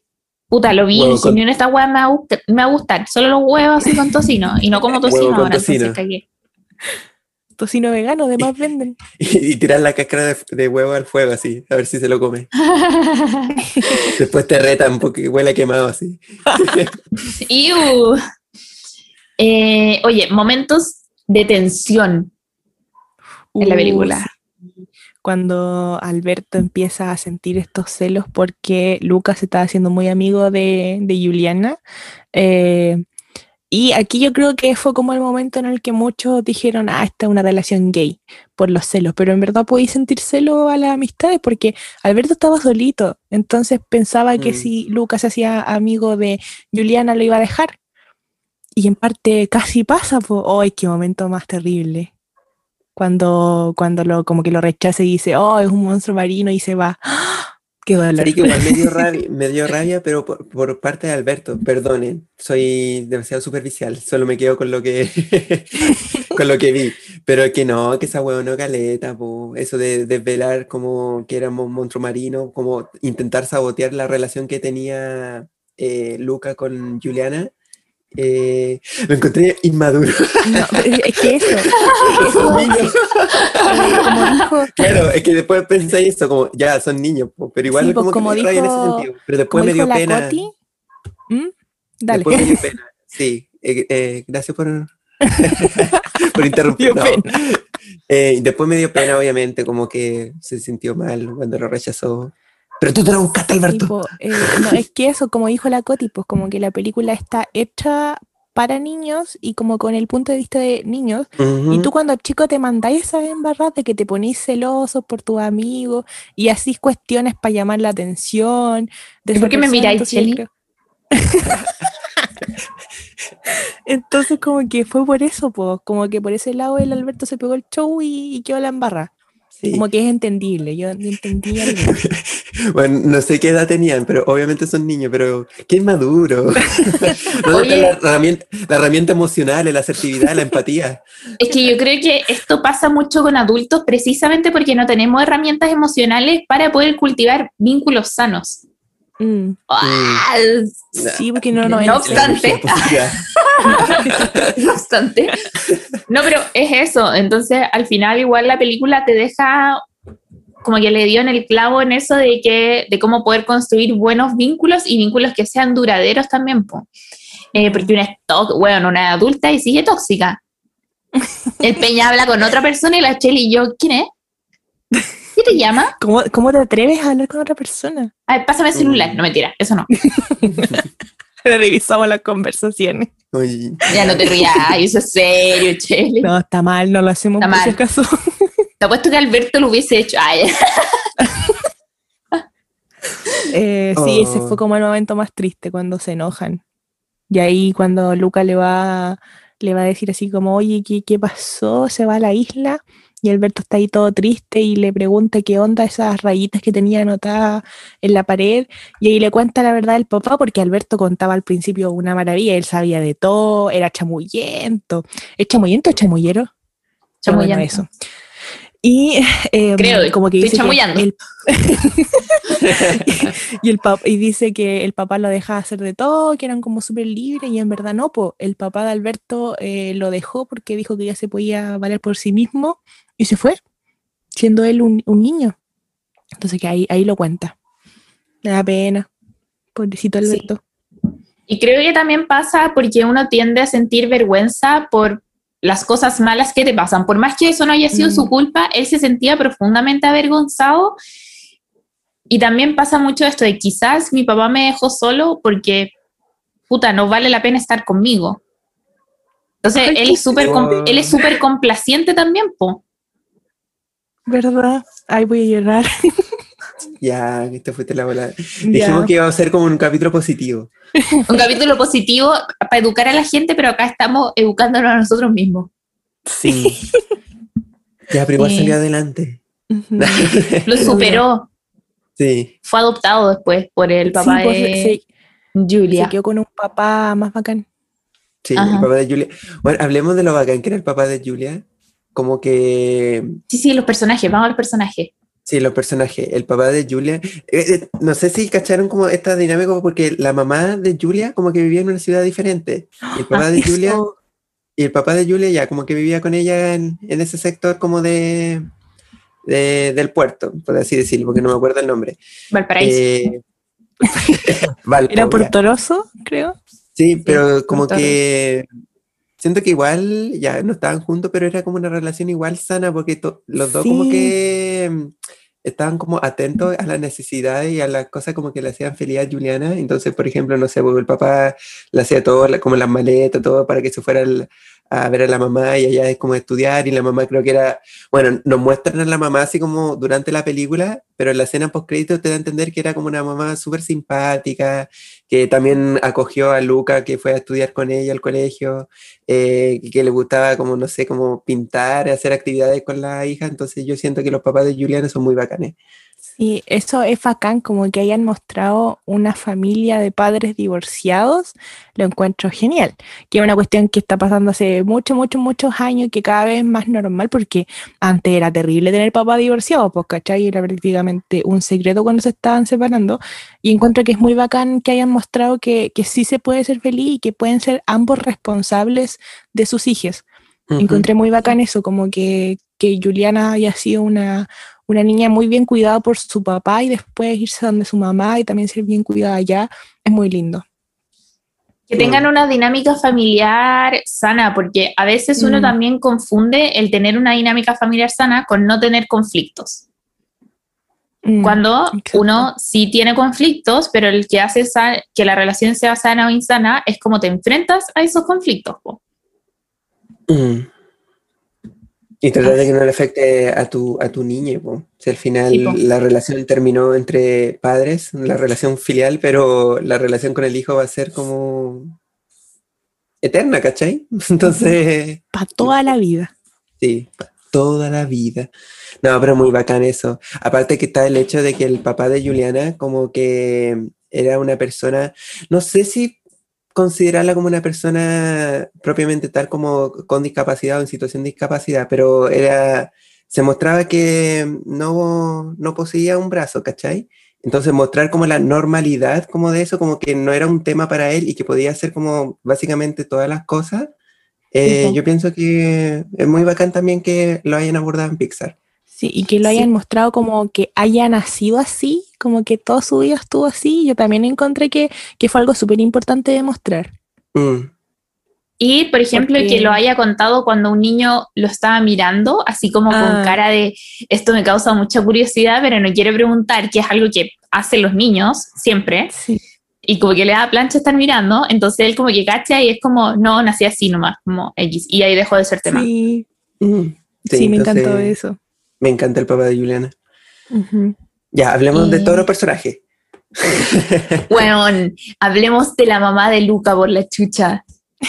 Puta, lo vi dije, con- "Ni una esta hueá me va, a gust- me va a gustar. Solo los huevos así con tocino. Y no como Huevo tocino con ahora, tocino. entonces cagué. Tocino vegano, además venden. y, y tirar la cáscara de, de huevo al fuego, así, a ver si se lo come. Después te retan porque huele a quemado, así. Iu. Eh, oye, momentos de tensión en la película. sí. Cuando Alberto empieza a sentir estos celos porque Lucas se está haciendo muy amigo de, de Juliana. eh, y aquí yo creo que fue como el momento en el que muchos dijeron, ah, esta es una relación gay por los celos, pero en verdad podéis sentir celo a las amistades porque Alberto estaba solito, entonces pensaba que Mm. si Lucas se hacía amigo de Juliana lo iba a dejar. Y en parte casi pasa, pues, ¡ay, qué momento más terrible! Cuando, cuando lo, como que lo rechaza y dice, oh, es un monstruo marino y se va. ¡Ah! ¡Qué! Sí, que igual me dio rabia, me dio rabia pero por, por parte de Alberto, perdonen, soy demasiado superficial, solo me quedo con lo que con lo que vi, pero que no, que esa hueá no caleta, po. eso de desvelar como que éramos monstruo marino, como intentar sabotear la relación que tenía eh, Luca con Juliana, eh, lo encontré inmaduro. No, es que eso, Niño. eh, como dijo, Claro, es que después pensé eso, como ya son niños, pero igual Sí, pues, como, como rabia en ese dijo- sentido, pero después me dijo dio pena. ¿Mm? Dale. Después me dio pena. Sí, eh, eh, gracias por, por interrumpir. No. Eh, después me dio pena, obviamente, como que se sintió mal cuando lo rechazó. Pero tú te lo buscaste, Alberto. Tipo, eh, no, es que eso, como dijo la Coti, pues como que la película está hecha para niños y como con el punto de vista de niños. Y tú cuando chico te mandáis esas embarradas de que te ponís celoso por tus amigos y así cuestiones para llamar la atención. de ¿Y por qué me miráis, Cheli? Entonces como que fue por eso, pues, como que por ese lado el Alberto se pegó el show y, y quedó la embarra. Sí. Como que es entendible, yo entendí algo. Bueno, no sé qué edad tenían, pero obviamente son niños, pero qué inmaduro. ¿Dónde está Oye. la herramienta, la herramienta emocional, la asertividad, la empatía? Es que yo creo que esto pasa mucho con adultos precisamente porque no tenemos herramientas emocionales para poder cultivar vínculos sanos. Mm, Ah, Sí, porque no, no, No obstante. No obstante. No, pero es eso. Entonces, al final, igual la película te deja como que le dio en el clavo en eso de que de cómo poder construir buenos vínculos y vínculos que sean duraderos también, po. Eh, porque una bueno, una adulta y sigue tóxica. El Peña habla con otra persona y la Cheli y yo, ¿quién es? ¿Qué te llama? ¿Cómo, ¿Cómo te atreves a hablar con otra persona? A ver, pásame el celular. No, mentira, eso no. Revisamos las conversaciones. Oye, Ya no te rías, eso es serio, Cheli. No, está mal, no lo hacemos Está por si mal. acaso. Te apuesto que Alberto lo hubiese hecho. Ay, Eh, sí, ese fue como el momento más triste cuando se enojan. Y ahí cuando Luca le va, le va a decir así como, oye, ¿qué, qué pasó? Se va a la isla. Y Alberto está ahí todo triste y le pregunta qué onda esas rayitas que tenía anotadas en la pared. Y ahí le cuenta la verdad al papá, porque Alberto contaba al principio una maravilla, él sabía de todo, era chamullento. ¿Es chamullento o chamullero? Bueno, eso. Y eh, Creo, como que estoy dice que el- y el pap- y dice que el papá lo dejaba hacer de todo, que eran como súper libres y en verdad no, po. el papá de Alberto eh, lo dejó porque dijo que ya se podía valer por sí mismo y se fue, siendo él un, un niño. Entonces que ahí, ahí lo cuenta. Me da pena, pobrecito Sí. Alberto. Y creo que también pasa porque uno tiende a sentir vergüenza por las cosas malas que te pasan. Por más que eso no haya sido Mm. su culpa, él se sentía profundamente avergonzado. Y también pasa mucho esto de quizás mi papá me dejó solo porque, puta, no vale la pena estar conmigo. Entonces, Ay, él es súper él es súper complaciente también, po. ¿Verdad? Ay, voy a llorar. ya, que te fuiste la bola. Dijimos que iba a ser como un capítulo positivo. Un capítulo positivo para educar a la gente, pero acá estamos educándonos a nosotros mismos. Sí. ya, pero igual Sí. salió adelante. Lo superó. Sí. Fue adoptado después por el papá Sí, pues, de Julia. se quedó con un papá más bacán. Sí, Ajá. el papá de Julia. Bueno, hablemos de lo bacán que era el papá de Julia. Como que, Sí, sí, los personajes, vamos al personaje. Sí, los personajes. El papá de Julia. eh, eh, no sé si cacharon como esta dinámica, porque la mamá de Julia como que vivía en una ciudad diferente. Y el papá de Eso. Julia, y el papá de Julia ya como que vivía con ella en, en ese sector como de, de- del puerto, por así decirlo, porque no me acuerdo el nombre. Valparaíso. Eh, Valpo, Era portoroso, creo. Sí, pero como que siento que igual ya no estaban juntos, pero era como una relación igual sana porque los dos como que estaban como atentos a las necesidades y a las cosas como que le hacían feliz a Juliana. Entonces, por ejemplo, no sé, pues, el papá le hacía todo, como las maletas, todo para que se fuera al- a ver a la mamá y allá es como estudiar y la mamá creo que era, bueno, nos muestran a la mamá así como durante la película, pero en la escena post crédito te da a entender que era como una mamá súper simpática, que también acogió a Luca, que fue a estudiar con ella al colegio, eh, que le gustaba como, no sé, como pintar, hacer actividades con la hija, entonces yo siento que los papás de Juliana son muy bacanes. Sí, eso es bacán, como que hayan mostrado una familia de padres divorciados, lo encuentro genial, que es una cuestión que está pasando hace muchos, muchos, muchos años y que cada vez es más normal, porque antes era terrible tener papá divorciado, pues, ¿cachai? Era prácticamente un secreto cuando se estaban separando, y encuentro que es muy bacán que hayan mostrado que, que sí se puede ser feliz y que pueden ser ambos responsables de sus hijos. Ujú. Encontré muy bacán eso, como que, que Juliana haya sido una, una niña muy bien cuidada por su papá y después irse donde su mamá y también ser bien cuidada allá, es muy lindo. Que tengan una dinámica familiar sana, porque a veces uno Mm. también confunde el tener una dinámica familiar sana con no tener conflictos. Mm, Cuando exacto. uno sí tiene conflictos, pero el que hace que la relación sea sana o insana es como te enfrentas a esos conflictos. Mm. Y tratar de que no le afecte a tu, a tu niña, po. Si al final Sí, la relación terminó entre padres, la relación filial, pero la relación con el hijo va a ser como eterna, ¿cachai? Entonces, Para toda la vida. sí, pa- toda la vida. No, pero muy bacán eso. Aparte que está el hecho de que el papá de Juliana como que era una persona, no sé si considerarla como una persona propiamente tal como con discapacidad o en situación de discapacidad, pero era, se mostraba que no, no poseía un brazo, ¿cachai? Entonces mostrar como la normalidad como de eso, como que no era un tema para él y que podía hacer como básicamente todas las cosas. eh. Yo pienso que es muy bacán también que lo hayan abordado en Pixar. Sí, y que lo Sí. hayan mostrado como que haya nacido así, como que toda su vida estuvo así. Yo también encontré que, que fue algo súper importante de mostrar. Mm, Y, por ejemplo, Porque- que lo haya contado cuando un niño lo estaba mirando, así como Ah. con cara de esto me causa mucha curiosidad, pero no quiere preguntar, que es algo que hacen los niños siempre, Sí. y como que le da plancha estar mirando, entonces él como que cacha y es como, no, nací así nomás, como X, y ahí dejó de ser tema. Sí, mm. sí, me encantó eso. Me encanta el papá de Juliana. Ya, hablemos de todos los personajes. Bueno, hablemos de la mamá de Luca por la chucha.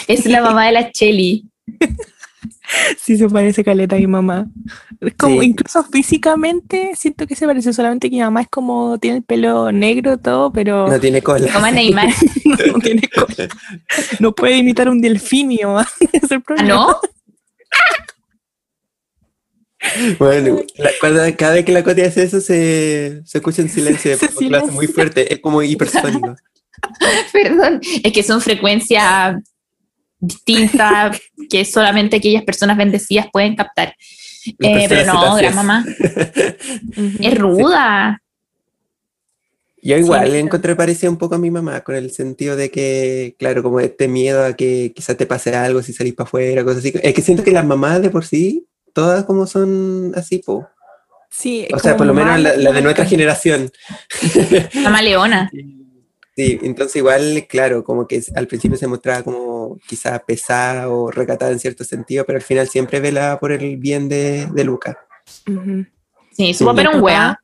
Es la mamá de la Chelly. Sí, se parece caleta a mi mamá. Es como, Sí. incluso físicamente, siento que se parece, solamente que mi mamá es como, tiene el pelo negro, todo, pero No tiene cola. Mamá Neymar. no tiene cola. No puede imitar un es el ¿Ah, no? Bueno, la- cuando- cada vez que la Coti hace eso se, se escucha en silencio, Se porque lo hace muy fuerte, es como hipersónico. Perdón, es que son frecuencias distintas que solamente aquellas personas bendecidas pueden captar. Eh, pero no, gran mamá. Es ruda. Yo igual Sí, le encontré parecida un poco a mi mamá, con el sentido de que, claro, como este miedo a que quizás te pase algo si salís para afuera, cosas así. Es que siento que las mamás de por sí, todas como son así, po. Sí, O sea, por lo menos la, la de nuestra generación. Mamá leona. Sí, entonces igual, claro, como que al principio se mostraba como quizás pesada o recatada en cierto sentido, pero al final siempre velaba por el bien de, de Luca. Sí, su papá era un wea.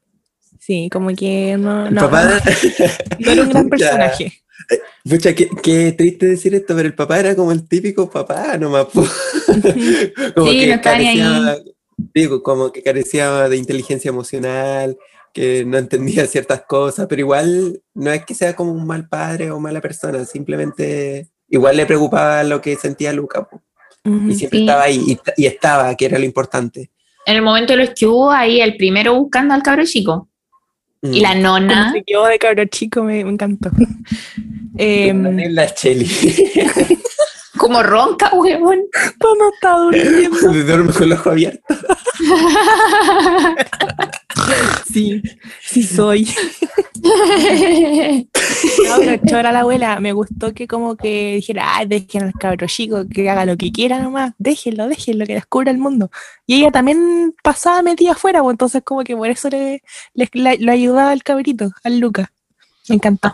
Sí, como que no, no, papá, no era un gran personaje. Pucha, qué, qué triste decir esto, pero el papá era como el típico papá nomás. como Sí, no ni ahí. carecía, digo, como que carecía de inteligencia emocional, que no entendía ciertas cosas, pero igual no es que sea como un mal padre o mala persona, simplemente igual le preocupaba lo que sentía Luca. po. Ujú. Y siempre Sí. estaba ahí, y, y estaba, que era lo importante. En el momento de los que hubo ahí, el primero buscando al cabro chico. Mm. Y la nona. quedó de cabro chico me, me encantó. Es la Cheli. Como ronca, huevón. cuando está durmiendo. Duerme con el ojo abierto. Sí, sí soy. No, pero chora la abuela. Me gustó que como que dijera, ay, dejen al cabro chico que haga lo que quiera nomás. Déjenlo, déjenlo, que descubra el mundo. Y ella también pasaba metida afuera, pues entonces como que por eso le, le- lo ayudaba al cabrito, al Luca. Me encantó.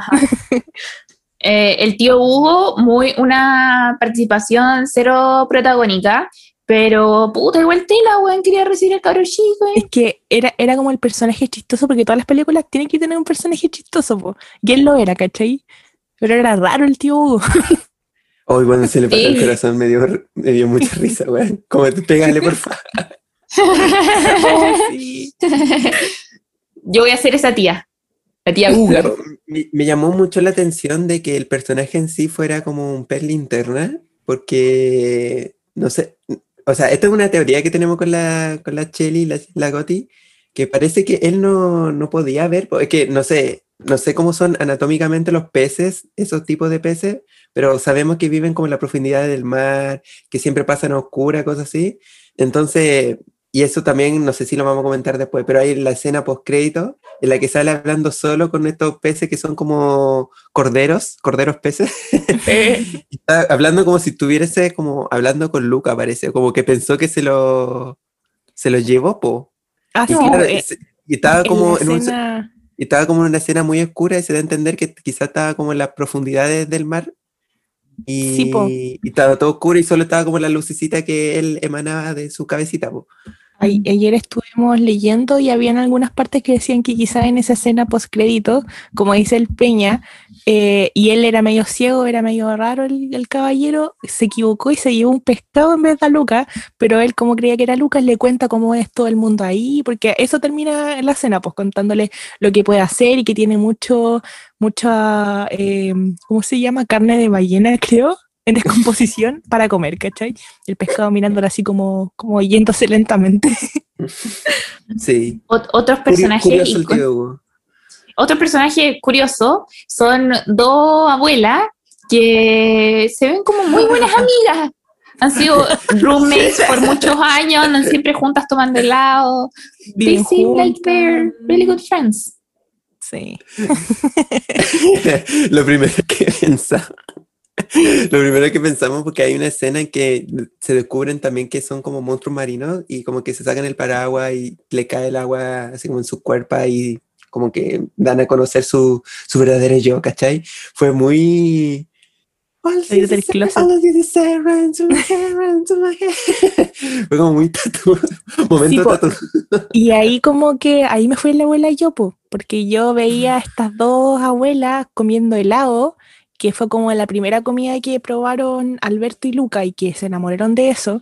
Eh, el tío Hugo, muy una participación cero protagónica, pero puta, igual tela, weón, quería recibir al cabro chico. eh. Es que era, era como el personaje chistoso, porque todas las películas tienen que tener un personaje chistoso, po. y él lo era, ¿cachai? Pero era raro el tío Hugo. Hoy cuando se le pasó el Sí. corazón me dio, me dio mucha risa, weón. Como tú pégale, por favor. Sí. Yo voy a ser esa tía, la tía Google. Pero me, me llamó mucho la atención de que el personaje en sí fuera como un pez linterna, porque, no sé, o sea, esta es una teoría que tenemos con la, con la Cheli, la, la Goti, que parece que él no, no podía ver, es que no sé, no sé cómo son anatómicamente los peces, esos tipos de peces, pero sabemos que viven como en la profundidad del mar, que siempre pasan a oscura, cosas así. Entonces, y eso también, no sé si lo vamos a comentar después, pero hay la escena post crédito en la que sale hablando solo con estos peces que son como corderos, corderos peces. Y está hablando como si estuviese como hablando con Luca, parece, como que pensó que se lo, se lo llevó, po. Ah, Y sí, claro, eh, se, y estaba En como en un- escena- y estaba como en una escena muy oscura y se da a entender que quizás estaba como en las profundidades del mar. Y, Sí, y estaba todo oscuro y solo estaba como la lucecita que él emanaba de su cabecita. po. Ay- Ayer estuvimos leyendo y habían algunas partes que decían que quizás en esa escena post crédito, como dice el Peña, eh, y él era medio ciego, era medio raro el, el caballero, se equivocó y se llevó un pescado en vez de a Lucas, pero él como creía que era Lucas le cuenta cómo es todo el mundo ahí, porque eso termina en la escena, pues contándole lo que puede hacer y que tiene mucho, mucha, eh, ¿cómo se llama? Carne de ballena, creo. En descomposición para comer, ¿cachai? El pescado mirándolo así como, como yéndose lentamente. Sí. Ot- otros personajes curioso el icon- tío Hugo. Otro personaje curioso son dos abuelas que se ven como muy buenas amigas. Han sido roommates por muchos años, andan siempre juntas tomando helado. They Viven seem like they're really good friends. Sí. lo primero que pensamos, lo primero que pensamos, porque hay una escena en que se descubren también que son como monstruos marinos y como que se sacan el paraguas y le cae el agua así como en su cuerpo y como que dan a conocer su, su verdadero yo, ¿cachai? Fue muy... Fue como muy tatu, momento Sí, tatu. Y ahí como que, ahí me fue la abuela y yo, po, porque yo veía a estas dos abuelas comiendo helado, que fue como la primera comida que probaron Alberto y Luca y que se enamoraron de eso.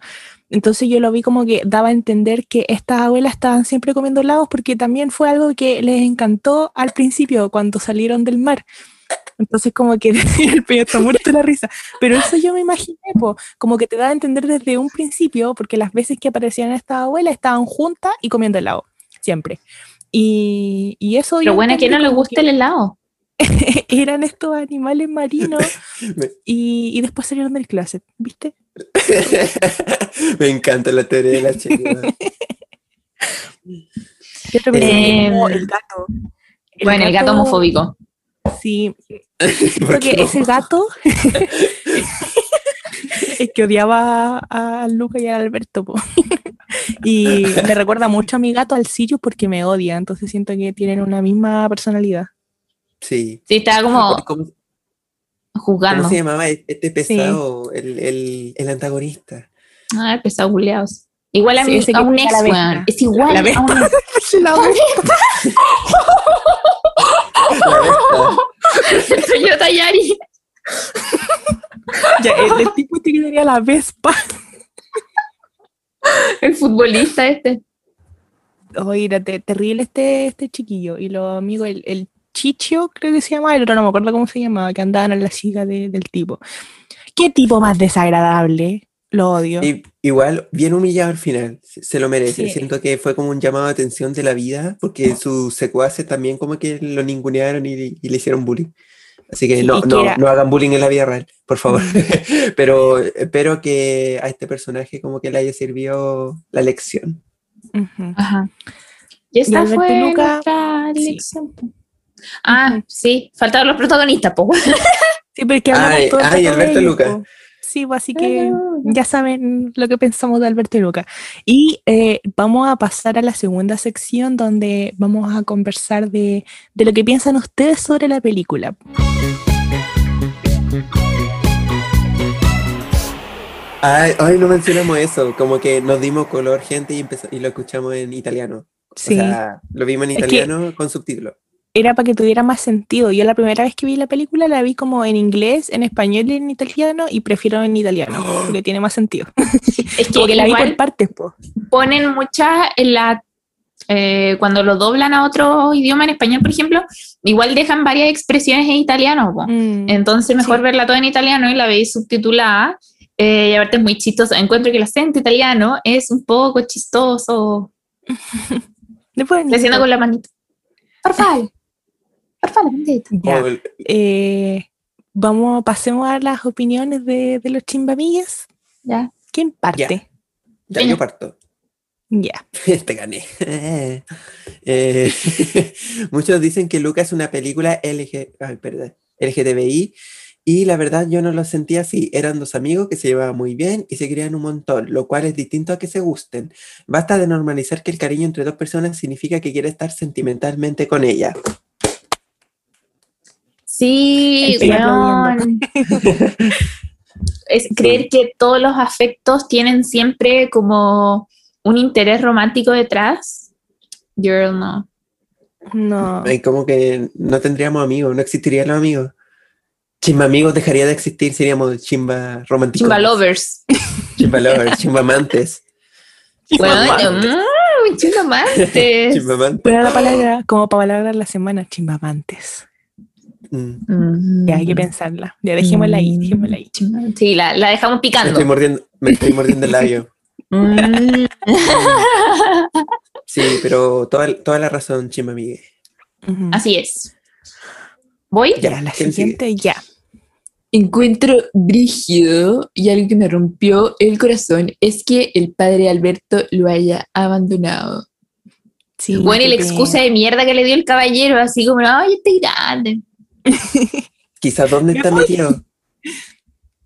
Entonces yo lo vi como que daba a entender que estas abuelas estaban siempre comiendo helados porque también fue algo que les encantó al principio cuando salieron del mar. Entonces como que el está muerto la risa. Pero eso yo me imaginé, po, como que te da a entender desde un principio, porque las veces que aparecían estas abuelas estaban juntas y comiendo helado, siempre. Y, y eso yo bueno, ¿a quién no entendí le como gusta el helado? eran estos animales marinos Me- y, y después salieron del closet, ¿viste? Me encanta la teoría de la chica. Eh, el gato. bueno, el gato homofóbico. Sí, ¿Por porque ese gato es que odiaba a, a Luca y a Alberto. po. y me recuerda mucho a mi gato, al Sirius, porque me odia. Entonces siento que tienen una misma personalidad. Sí. Sí, estaba como ¿Cómo, cómo se llamaba este pesado, el, el, el antagonista? Ah, pesado culiados. Igual a, Sí, mí, ese a un ex, weón. Es igual La a vespa. un La La. Ya, el, el tipo este que tenía la Vespa. El futbolista este. Oye, te- terrible este, este chiquillo. Y los amigos, el, el Chicho, creo que se llamaba, el otro no me acuerdo cómo se llamaba, que andaban en la silla de- del tipo. ¿Qué tipo más desagradable? Lo odio. Y, igual, bien humillado al final, se, se lo merece. Sí. Siento que fue como un llamado de atención de la vida, porque sus secuaces también como que lo ningunearon y, y le hicieron bullying. Así que Sí, no, y no, era- no hagan bullying en la vida real, por favor. Pero espero que a este personaje como que le haya servido la lección. Ujú. Ajá. Y esta Alberto fue Luca, nuestra sí. Ah, sí, faltaban los protagonistas, po. Sí, porque hablamos Ay, todo el ay, Alberto ellos, Luca. po. Sí, pues así que Ah. ya saben lo que pensamos de Alberto y Luca. Y eh, vamos a pasar a la segunda sección donde vamos a conversar de, de lo que piensan ustedes sobre la película. Ay, ay, no mencionamos eso, como que nos dimos color gente y, empezó- y lo escuchamos en italiano. Sí. O sea, lo vimos en Es que- italiano con subtítulos. Era para que tuviera más sentido. Yo la primera vez que vi la película la vi como en inglés, en español y en italiano y prefiero en italiano porque tiene más sentido. Es que la vi por partes, po. ponen muchas en la eh, cuando lo doblan a otro idioma en español, por ejemplo, igual dejan varias expresiones en italiano. Mm, entonces mejor sí. verla toda en italiano y la veis subtitulada. Eh, y aparte es muy chistoso. Encuentro que el acento italiano es un poco chistoso. Después, haciendo con la manita. Por favor. Por favor, bendito. Ya. O el- Eh, vamos, pasemos a las opiniones de, de los chimbamillas. Ya. ¿Quién parte? ya, yo parto. Ya. Te gané. Eh, muchos dicen que Luca es una película LG, ay, perdón, LGTBI Y la verdad yo no lo sentía así. Eran dos amigos que se llevaban muy bien y se querían un montón, lo cual es distinto a que se gusten. Basta de normalizar que el cariño entre dos personas significa que quiere estar sentimentalmente con ella. Sí, weón. Es creer que todos los afectos tienen siempre como un interés romántico detrás. Girl, no. No. Y como que no tendríamos amigos, no existirían los amigos. Chimba amigos dejaría de existir, seríamos chimba románticos. Chimba lovers. Chimba lovers, chimba amantes. Bueno, mm, chimba amantes. Chimba amantes. Pero la palabra, como palabra de la semana, chimbamantes. Mm. Mm. Ya hay que pensarla. Ya dejémosla ahí, dejémosla ahí. Chimba- Sí, la, la dejamos Me picando. estoy mordiendo, me estoy mordiendo el labio. Mm. Sí, pero toda, toda la razón, chimba amigue. Ujú. Así es. ¿Voy? Ya, la siguiente, ya. Encuentro brígido y algo que me rompió el corazón es que el padre Alberto lo haya abandonado. Sí, Bueno, y la excusa de mierda que le dio el caballero, así como, ay, estoy grande. Quizás dónde está metido.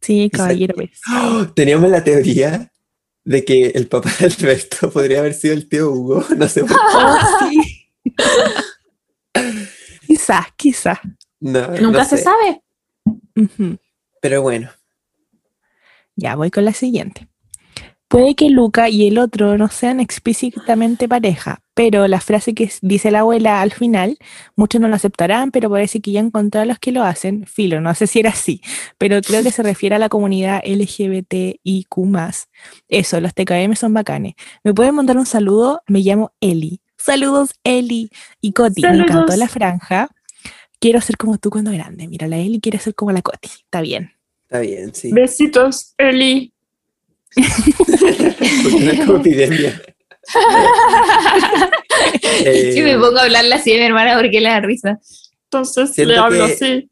Sí, caballero. pues. ¡Oh! Teníamos la teoría de que el papá de Alberto podría haber sido el tío Hugo. No sé por qué. Oh, sí. quizás, quizás. No, Nunca no se sé. sabe. Pero bueno, Ya voy con la siguiente. Puede que Luca y el otro no sean explícitamente pareja, pero la frase que dice la abuela al final, muchos no lo aceptarán, pero parece que ya encontró a los que lo hacen. Filo, no sé si era así, pero creo que se refiere a la comunidad LGBTIQ. Eso, los TKM son bacanes. ¿Me pueden mandar un saludo? Me llamo Eli. Saludos, Eli. Y Coti, me encantó la franja. Quiero ser como tú cuando grande. Mira, la Eli quiere ser como la Coti. Está bien. está bien, sí. Besitos, Eli. Porque no es como epidemia. Eh, Sí, me pongo a hablarle así de mi hermana porque le da risa. Entonces le hablo que- así.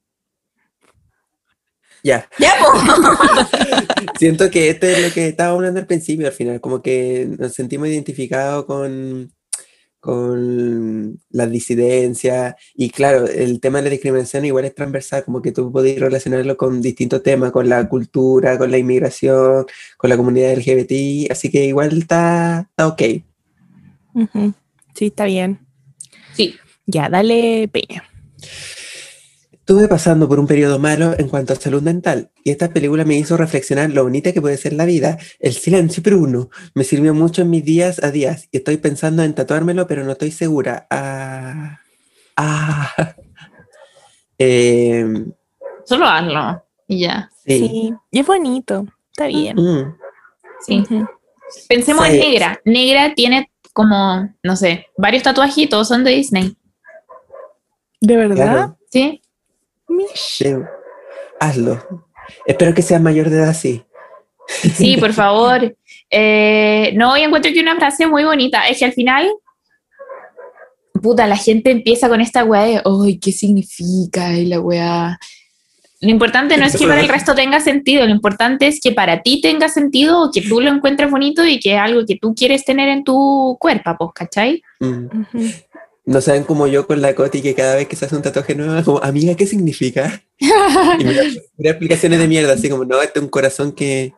Ya, Ya, siento que esto es lo que estábamos hablando al principio, al final, como que nos sentimos identificados con, con las disidencias y claro, el tema de la discriminación igual es transversal, como que tú podés relacionarlo con distintos temas, con la cultura, con la inmigración, con la comunidad LGBT, así que igual está, está ok. Sí, está bien. Sí. Ya, dale Peña. Estuve pasando por un periodo malo en cuanto a salud mental y esta película me hizo reflexionar lo bonita que puede ser la vida. El silencio, Bruno, me sirvió mucho en mis días a días y estoy pensando en tatuármelo, pero no estoy segura. Ah, ah. Em, Solo hazlo. Y ya. sí. Sí. Y es bonito. Está bien. Mm, Sí. Pensemos Sí. en Negra. Negra tiene como, no sé, varios tatuajes y todos son de Disney. ¿De verdad? claro. ¿Sí? Mish. Sí. Hazlo. Espero que seas mayor de edad, sí. Sí, por favor. Eh, no, y encuentro que una frase muy bonita es que al final, puta, la gente empieza con esta weá de, Ay, ¿qué significa? Y la weá. lo importante no es que para el resto tenga sentido, lo importante es que para ti tenga sentido o que tú lo encuentres bonito y que es algo que tú quieres tener en tu cuerpo, pues, ¿cachai? Mm. No saben como yo con la Coti que cada vez que se hace un tatuaje nuevo, como, amiga, ¿qué significa? Y me da explicaciones de mierda, así como, no, este es un corazón que,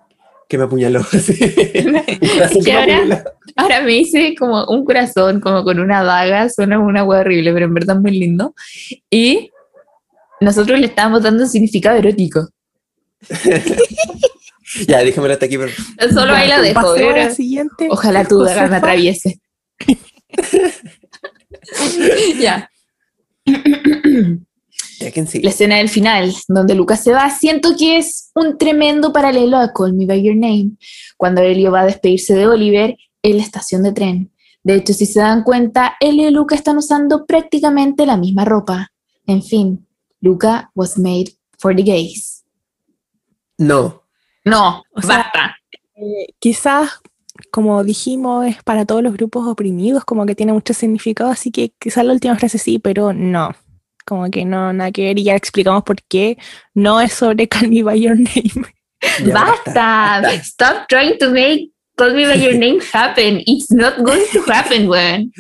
que me apuñaló. así. Que me ahora-. Ahora me hice como un corazón, como con una daga, suena una hueá horrible, pero en verdad es muy lindo. Y nosotros le estábamos dando un significado erótico. Ya, déjamelo hasta aquí, por Solo ahí la dejo. Pasemos a pero la siguiente. Ojalá tu daga me atraviese. ya. La escena del final, donde Lucas se va, siento que es un tremendo paralelo a Call Me By Your Name, cuando Elio va a despedirse de Oliver en la estación de tren. De hecho, si se dan cuenta, Elio y Luca están usando prácticamente la misma ropa. En fin, Luca was made for the gays. No. No, O sea, basta. Eh, quizás, como dijimos, es para todos los grupos oprimidos, como que tiene mucho significado, así que quizás la última frase sí, pero no. Como que no, nada que ver y ya explicamos por qué no es sobre Call Me By Your Name. Ya basta. Stop trying to make Call Me By Your Name happen. It's not going to happen, weón.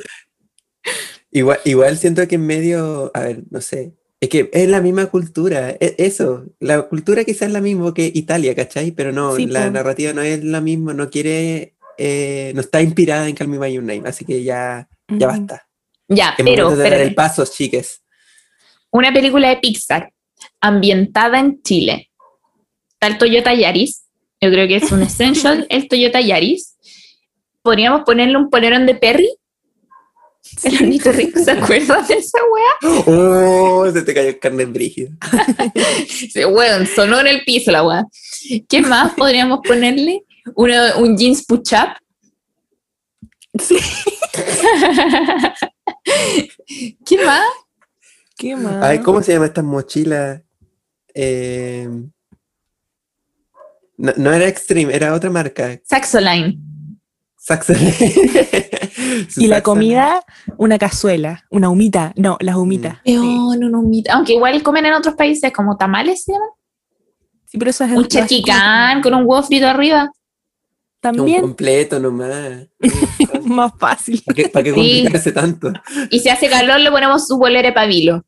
Igual, igual siento que en medio, a ver, no sé, Es que es la misma cultura, e- eso, la cultura quizás es la misma que Italia, ¿cachai? Pero no, Sí, la narrativa no es la misma, no quiere, eh, no está inspirada en Call Me By Your Name, así que ya, ya basta. Ya, Es pero, de dar el paso, chiques. una película de Pixar ambientada en Chile. El Toyota Yaris. Yo creo que es un essential el Toyota Yaris. Podríamos ponerle un polerón de Perry. El bonito rico, ¿se acuerdan de esa wea? Oh, se te cayó el carne brígido. Sí, weón, sonó en el piso la wea. ¿Qué más podríamos ponerle? Una- un jeans push-up. ¿Qué más? ¿Qué más? Ay, ¿cómo se llama estas mochilas? Eh, no, no era Extreme, era otra marca. Saxoline. Saxon. Su Y la comida, una cazuela, una humita. No, las humitas. Sí. Peón, un humita. Aunque igual comen en otros países como tamales, ¿se llaman? Sí, pero eso es Un chachicán con un huevo frito arriba. Un También completo nomás. más fácil. ¿Para qué, para qué Sí. complicarse tanto? Y si hace calor le ponemos su bolera de pabilo.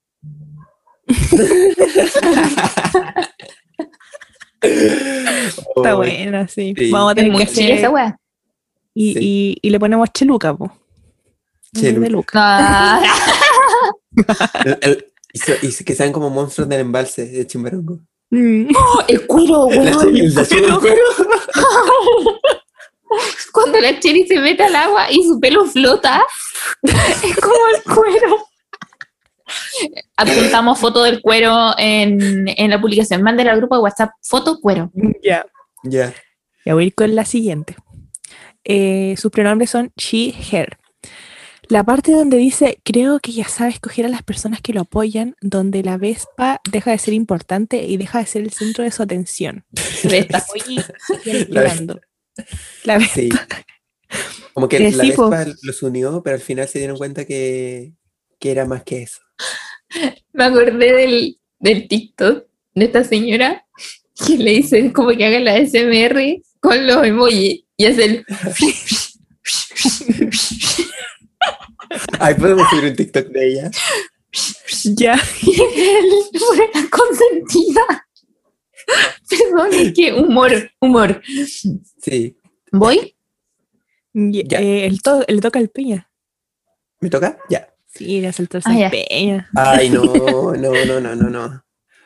Está buena, sí. Sí. Vamos a tener que esa. Y, Sí. y, y le ponemos cheluca, po. Cheluca. Ah, El- el- y, so- y que sean como monstruos del embalse de Chimbarongo. Mm. el cuero, weón. Cuando la Cheri se mete al agua y su pelo flota, es como el cuero. Adjuntamos foto del cuero en, en la publicación. Mándela al grupo de WhatsApp, foto cuero. Ya. Ya. Ya voy a ir con la siguiente. Eh, sus pronombres son she, her. La parte donde dice, creo que ya sabe escoger a las personas que lo apoyan, donde la Vespa deja de ser importante y deja de ser el centro de su atención. Vespa. La llorando. La Vespa. Sí. Como que Eh, la. Vespa los unió, pero al final se dieron cuenta que, que era más que eso. Me acordé del, del TikTok de esta señora que le dice como que haga la SMR con los emojis y hace el... Ay, podemos subir un TikTok de ella. Ya. la consentida. Perdón, es que humor, humor. Sí. ¿Voy? Ya, eh, él to- le toca el peña. ¿Me toca? Ya. Sí, le saltó Ah, ya. el peña. Ay, no, no, no, no, no, no.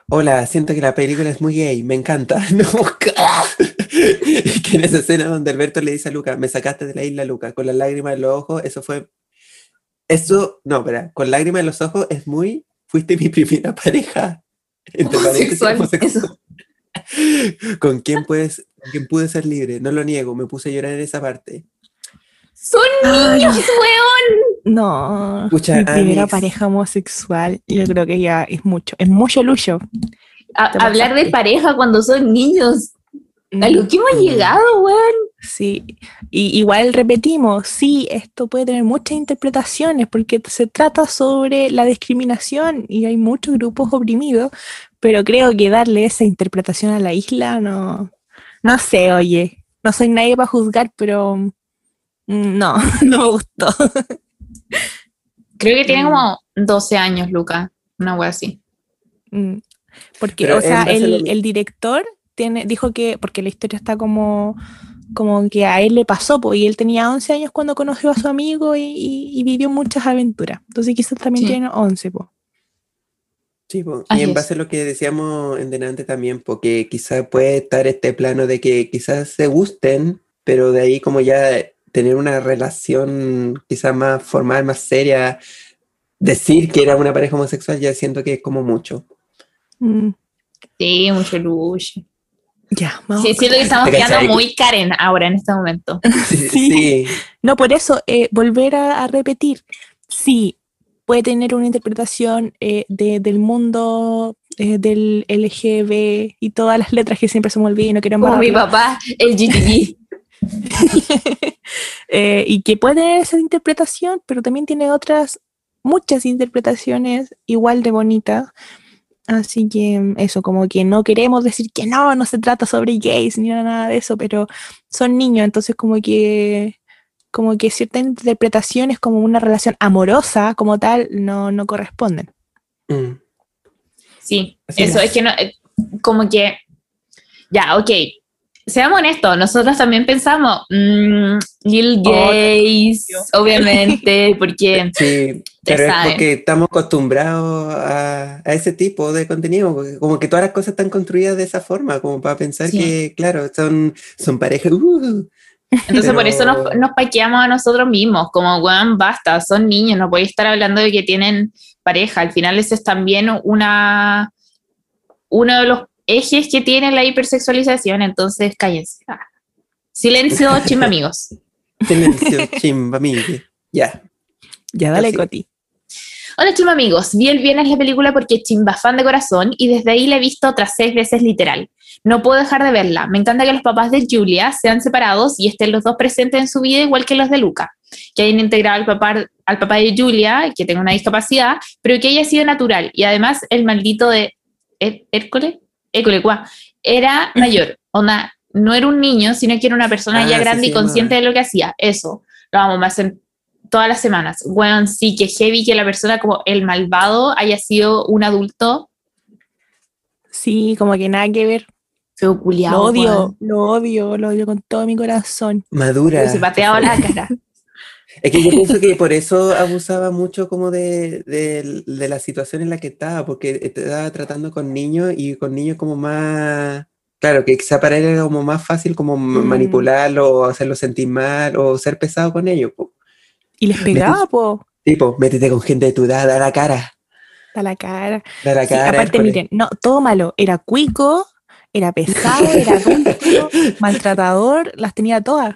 Hola, siento que la película es muy gay, me encanta. No, es que en esa escena donde Alberto le dice a Luca, me sacaste de la isla, Luca, con las lágrimas en los ojos, eso fue. Eso, no, espera, con lágrimas en los ojos es muy. Fuiste mi primera pareja. Entre Homosexual, homosexual. ¿Con quién puedes, con quién pude ser libre? No lo niego, me puse a llorar en esa parte. Son niños, weón. No, Escucha, mi primera Alex. pareja homosexual, yo creo que ya es mucho, es mucho lucho. A- hablar de pareja cuando son niños. A lo que hemos Mm. llegado, weón. Sí, y igual repetimos, sí, esto puede tener muchas interpretaciones porque se trata sobre la discriminación y hay muchos grupos oprimidos, pero creo que darle esa interpretación a la isla no, no sé, oye, no soy nadie para juzgar, pero mm, no, no me gustó. Creo que tiene Mm. como 12 años, Luca. Una wea así. Mm, Porque, Pero o sea, el director tiene, dijo que, porque la historia está como, como que a él le pasó, pues, y él tenía 11 años cuando conoció a su amigo y, y- y vivió muchas aventuras. Entonces quizás también Sí. tiene 11, pues. Sí, po, Así y en base a lo que decíamos en delante también, porque quizás puede estar este plano de que quizás se gusten, pero de ahí como ya tener una relación quizás más formal, más seria, decir que era una pareja homosexual ya siento que es como mucho. Mm, Sí, mucho lucho. Ya, vamos. Sí, siento que estamos ¿Te quedando muy Karen ahora en este momento. Sí, Sí. sí, No, por eso, eh, volver a, a repetir, sí, puede tener una interpretación eh, de- del mundo eh, del LGB y todas las letras que siempre se me olvidan y no quiero Como mi papá, el. Eh, y que puede tener esa interpretación, pero también tiene otras, muchas interpretaciones igual de bonitas. Así que mm, eso, como que no queremos decir que no, no se trata sobre gays ni nada de eso, pero son niños, entonces como que como que ciertas interpretaciones como una relación amorosa como tal no, no corresponden. Mm. Sí, Así eso es. es que no, eh, como que, ya, ok, seamos honestos, nosotros también pensamos, mm, Lil Gays, obviamente, porque, Sí, pero es porque estamos acostumbrados a, a ese tipo de contenido, como que todas las cosas están construidas de esa forma, como para pensar Sí. que, claro, son, son parejas. uh, entonces por eso nos, Pero- nos paqueamos a nosotros mismos, como, weón, basta, son niños, no podéis estar hablando de que tienen pareja, al final ese es también una, uno de los ejes que tiene la hipersexualización, entonces cállense. Ah. Silencio, chimba amigos. silencio, chimba, migue. Ya. Ya dale, Así. Coti. Hola chimba amigos, vi el viernes la película porque es chimba fan de corazón y desde ahí la he visto otras seis veces literal. No puedo dejar de verla. Me encanta que los papás de Julia sean separados y estén los dos presentes en su vida igual que los de Luca. Que hayan integrado al papá, al papá de Julia, que tenga una discapacidad, pero que haya sido natural. Y además el maldito de Hércules, Guau, era mayor. Onda, no era un niño, sino que era una persona Ah, ya sí grande se y consciente de lo que hacía. Eso, lo vamos más en todas las semanas. Bueno, sí, que heavy que la persona como el malvado haya sido un adulto. Sí, como que nada que ver. Culiao, Lo odio, lo odio, lo odio con todo mi corazón. Madura. Se pateaba la cara. Es que yo pienso que por eso abusaba mucho como de, de- de la situación en la que estaba, porque estaba tratando con niños y con niños como más, claro, que quizá para él era como más fácil como ma- Mm. manipularlo o hacerlo sentir mal o ser pesado con ellos. po. Y les pegaba, po, Tipo, métete con gente de tu edad, da la cara, a la cara. da la Sí, cara. aparte, miren, no, todo malo. Era cuico, era pesado, era adulto, maltratador, las tenía todas.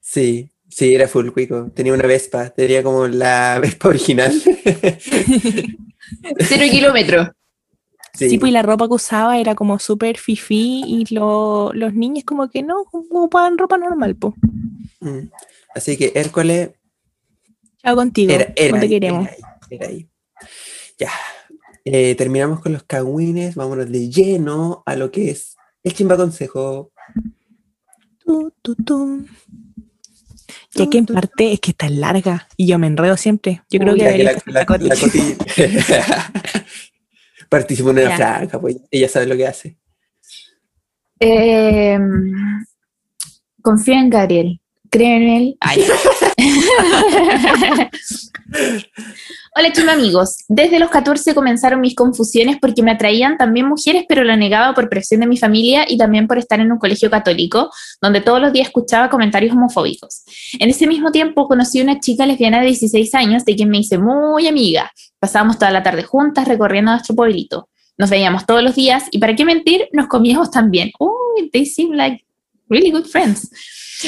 Sí, sí, era full cuico. Tenía una Vespa, tenía como la Vespa original. Cero kilómetros. Sí, pues y la ropa que usaba era como súper fifí y lo- los niños como que no ocupaban ropa normal, po. Mm. Así que Hércules Chao contigo, Era, era no te ahí, queremos. Era ahí, era ahí. Ya. Eh, terminamos con los cagüines. Vámonos de lleno a lo que es el chimba consejo. Tu, tu, tu. Ya que en parte es que está larga y yo me enredo siempre. Yo creo Uy, que que la, la- la Coti. la Coti participó en una franja, pues ella sabe lo que hace. Eh, confía en Gabriel. Cree en él. Ay. Hola, chima amigos. Desde los 14 comenzaron mis confusiones porque me atraían también mujeres, pero lo negaba por presión de mi familia y también por estar en un colegio católico, donde todos los días escuchaba comentarios homofóbicos. En ese mismo tiempo conocí una chica lesbiana de 16 años, de quien me hice muy amiga. Pasábamos toda la tarde juntas recorriendo nuestro pueblito. Nos veíamos todos los días y, para qué mentir, nos comíamos también. Uy, they seem like really good friends.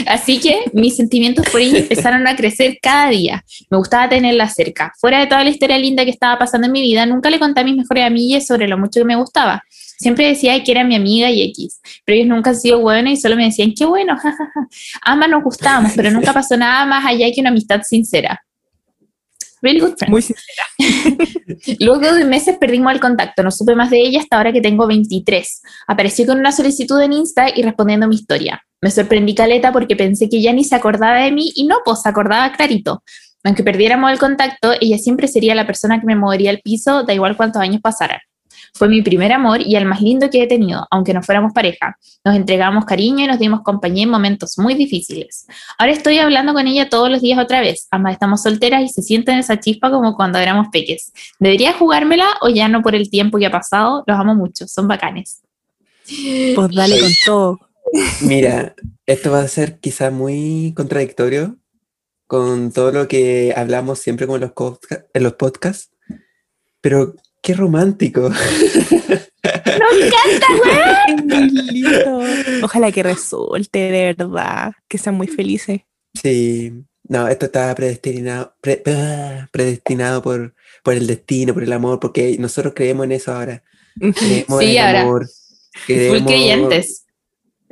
Así que mis sentimientos por ella empezaron a crecer cada día. Me gustaba tenerla cerca. Fuera de toda la historia linda que estaba pasando en mi vida, nunca le conté a mis mejores amigas sobre lo mucho que me gustaba. Siempre decía que era mi amiga y X, pero ellos nunca han sido buenos y solo me decían, qué bueno, jajaja. Ambas nos gustábamos, pero nunca pasó nada más allá que una amistad sincera. Really good. Muy sincera. Luego de meses perdimos el contacto, no supe más de ella hasta ahora que tengo 23. Apareció con una solicitud en Insta y respondiendo mi historia. Me sorprendí caleta porque pensé que ya ni se acordaba de mí y no, pues se acordaba clarito. Aunque perdiéramos el contacto, ella siempre sería la persona que me movería al piso, da igual cuántos años pasaran. Fue mi primer amor y el más lindo que he tenido, aunque no fuéramos pareja. Nos entregamos cariño y nos dimos compañía en momentos muy difíciles. Ahora estoy hablando con ella todos los días otra vez. Ambas estamos solteras y se sienten esa chispa como cuando éramos peques. ¿Debería jugármela o ya no por el tiempo que ha pasado? Los amo mucho, son bacanes. Pues dale con todo. Mira, esto va a ser quizá muy contradictorio con todo lo que hablamos siempre los, podca- en los podcasts, pero qué romántico. Es muy lindo. Ojalá que resulte, de verdad. Que sean muy felices. Sí, no, esto está predestinado, pre- ah, predestinado por, por el destino, por el amor, porque nosotros creemos en eso ahora. Creemos Sí, en el ahora. amor. Full creyentes.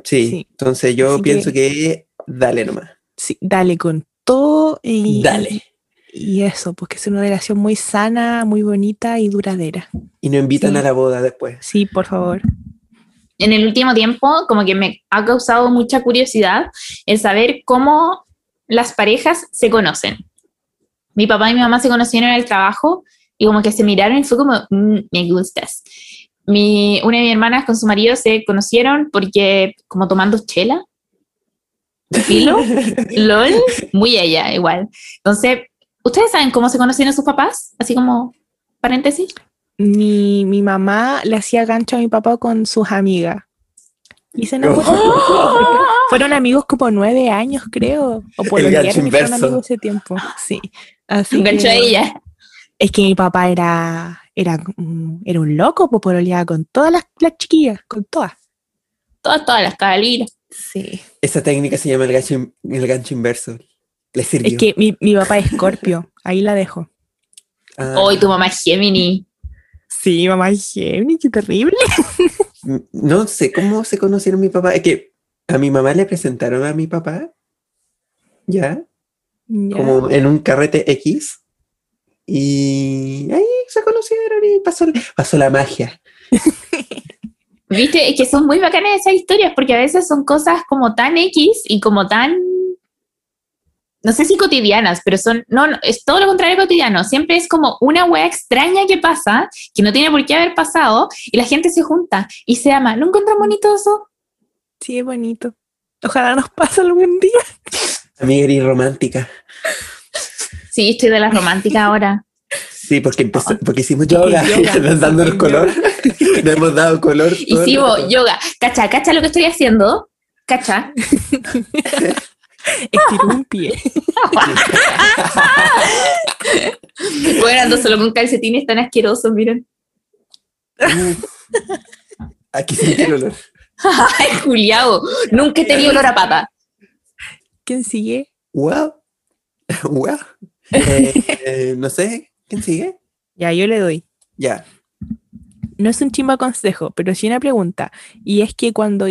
Sí, Sí. entonces yo Así pienso que... dale nomás, Sí, dale con todo y, dale. Y eso, pues que es una relación muy sana, muy bonita y duradera. Y nos invitan Sí. a la boda después. Sí, por favor. En el último tiempo, como que me ha causado mucha curiosidad el saber cómo las parejas se conocen. Mi papá y mi mamá se conocieron en el trabajo y como que se miraron y fue como, "Mm, me gustas. mi, una de mis hermanas con su marido se conocieron porque como tomando chela. Filo, LOL, muy ella igual. Entonces, ¿ustedes saben cómo se conocieron sus papás? Así como paréntesis. Mi, mi mamá le hacía gancho a mi papá con sus amigas. Y se enamoraron. Fueron amigos como nueve años, creo. O por El lo gancho inverso. amigos ese tiempo. Sí. Así Un gancho que- a ella. Es que mi papá era, era, un- era un loco, pues pololeaba con todas las, las chiquillas, con todas. Todas, todas las cabalinas. Sí. Esa técnica se llama el gancho, el gancho inverso. Le sirvió. Es que mi, mi papá es escorpio, ahí la dejo. Ah, Hoy tu mamá es Gemini. Sí, mamá es Gemini, qué terrible. No sé cómo se conocieron mi papá. Es que a mi mamá le presentaron a mi papá. Ya. Ya. como en un carrete X. Y ahí se conocieron y pasó, pasó la magia. Viste, es que son muy bacanas esas historias porque a veces son cosas como tan X y como tan, no sé si cotidianas, pero son, no, no, es todo lo contrario cotidiano. Siempre es como una wea extraña que pasa, que no tiene por qué haber pasado, y la gente se junta y se ama. ¿No encuentran bonito eso? Sí, es bonito. Ojalá nos pase algún día. Amiga y romántica. Sí, estoy de las románticas ahora. Sí, porque, empezó- porque hicimos yoga, yoga. dándonos color. Le hemos dado color. Hicimos yoga. Cacha, cacha lo que estoy haciendo. Cacha. Estiró un pie. Bueno, ando solo con calcetines tan asquerosos, miren. Aquí sentí el olor. Ay, Juliado. Nunca he tenido olor a pata. ¿Quién sigue? Wow. Wow. Eh, eh, no sé, ¿quién sigue? Ya, yo le doy. Ya. No es un chimba consejo, pero sí una pregunta. Y es que cuando,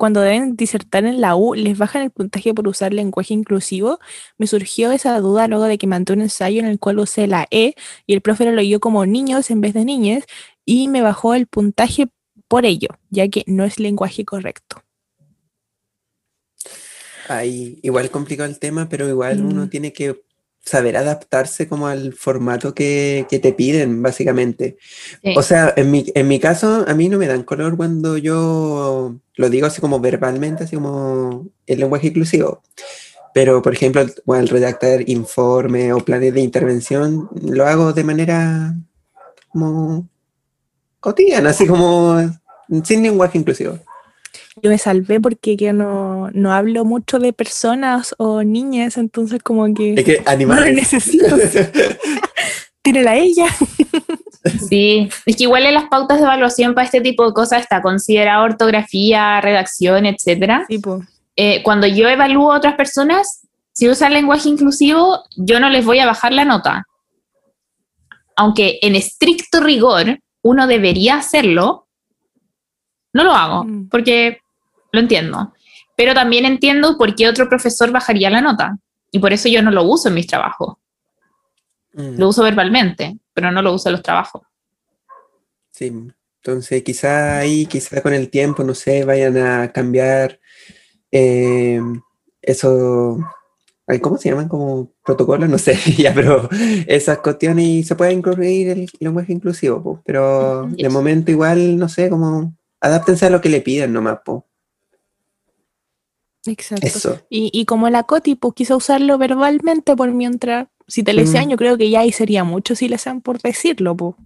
cuando deben disertar en la U, ¿les bajan el puntaje por usar lenguaje inclusivo? Me surgió esa duda luego de que mandé un ensayo en el cual usé la E y el profe lo leyó como niños en vez de niñas y me bajó el puntaje por ello, ya que no es lenguaje correcto. Ahí igual complicado el tema, pero igual uno Mm. tiene que saber adaptarse como al formato que, que te piden, básicamente. Sí. O sea, en mi, en mi caso, a mí no me dan color cuando yo lo digo así como verbalmente, así como el lenguaje inclusivo. Pero, por ejemplo, al redactar informe o planes de intervención, lo hago de manera como cotidiana, así como sin lenguaje inclusivo. Yo me salvé porque que no, no hablo mucho de personas o niñas, entonces como que Es que no lo animales. necesito. Tírela a ella. Sí, es que igual en las pautas de evaluación para este tipo de cosas está considerada ortografía, redacción, etcétera. Tipo, Eh, cuando yo evalúo a otras personas, si usan lenguaje inclusivo, yo no les voy a bajar la nota. Aunque en estricto rigor uno debería hacerlo, no lo hago, Mm. porque lo entiendo. Pero también entiendo por qué otro profesor bajaría la nota. Y por eso yo no lo uso en mis trabajos. Mm. Lo uso verbalmente, pero no lo uso en los trabajos. Sí, entonces quizá ahí, quizá con el tiempo, no sé, vayan a cambiar eh, eso, ¿cómo se llaman? Como protocolos, no sé, ya, pero esas cuestiones y se puede incluir el lenguaje inclusivo, pero de momento igual, no sé, como adáptense a lo que le piden nomás, po. exacto. Eso. Y, y como la Coti pues, quiso usarlo verbalmente por mientras, si te le Mm. yo creo que ya ahí sería mucho si le sean por decirlo, pues.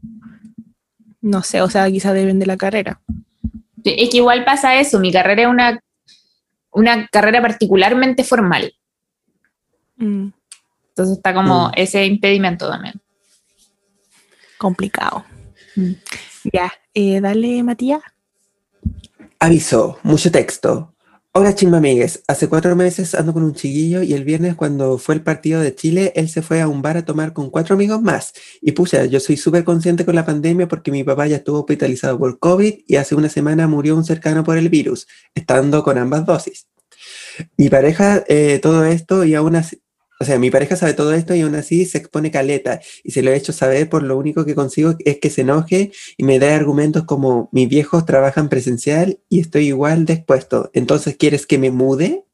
No sé, o sea, quizá deben de la carrera. Es que igual pasa eso, mi carrera es una, una carrera particularmente formal. Mm, Entonces está como Mm. ese impedimento también. complicado. Mm. Ya, eh, dale, Matías. Aviso, mucho texto. Hola chimba amigues, hace cuatro meses ando con un chiquillo y el viernes cuando fue el partido de Chile, él se fue a un bar a tomar con cuatro amigos más. Y pucha, yo soy súper consciente con la pandemia porque mi papá ya estuvo hospitalizado por COVID y hace una semana murió un cercano por el virus, estando con ambas dosis. Mi pareja, eh, todo esto y aún así, o sea, mi pareja sabe todo esto y aún así se expone caleta y se lo he hecho saber por lo único que consigo es que se enoje y me da argumentos como mis viejos trabajan presencial y estoy igual de expuesto. Entonces, ¿quieres que me mude?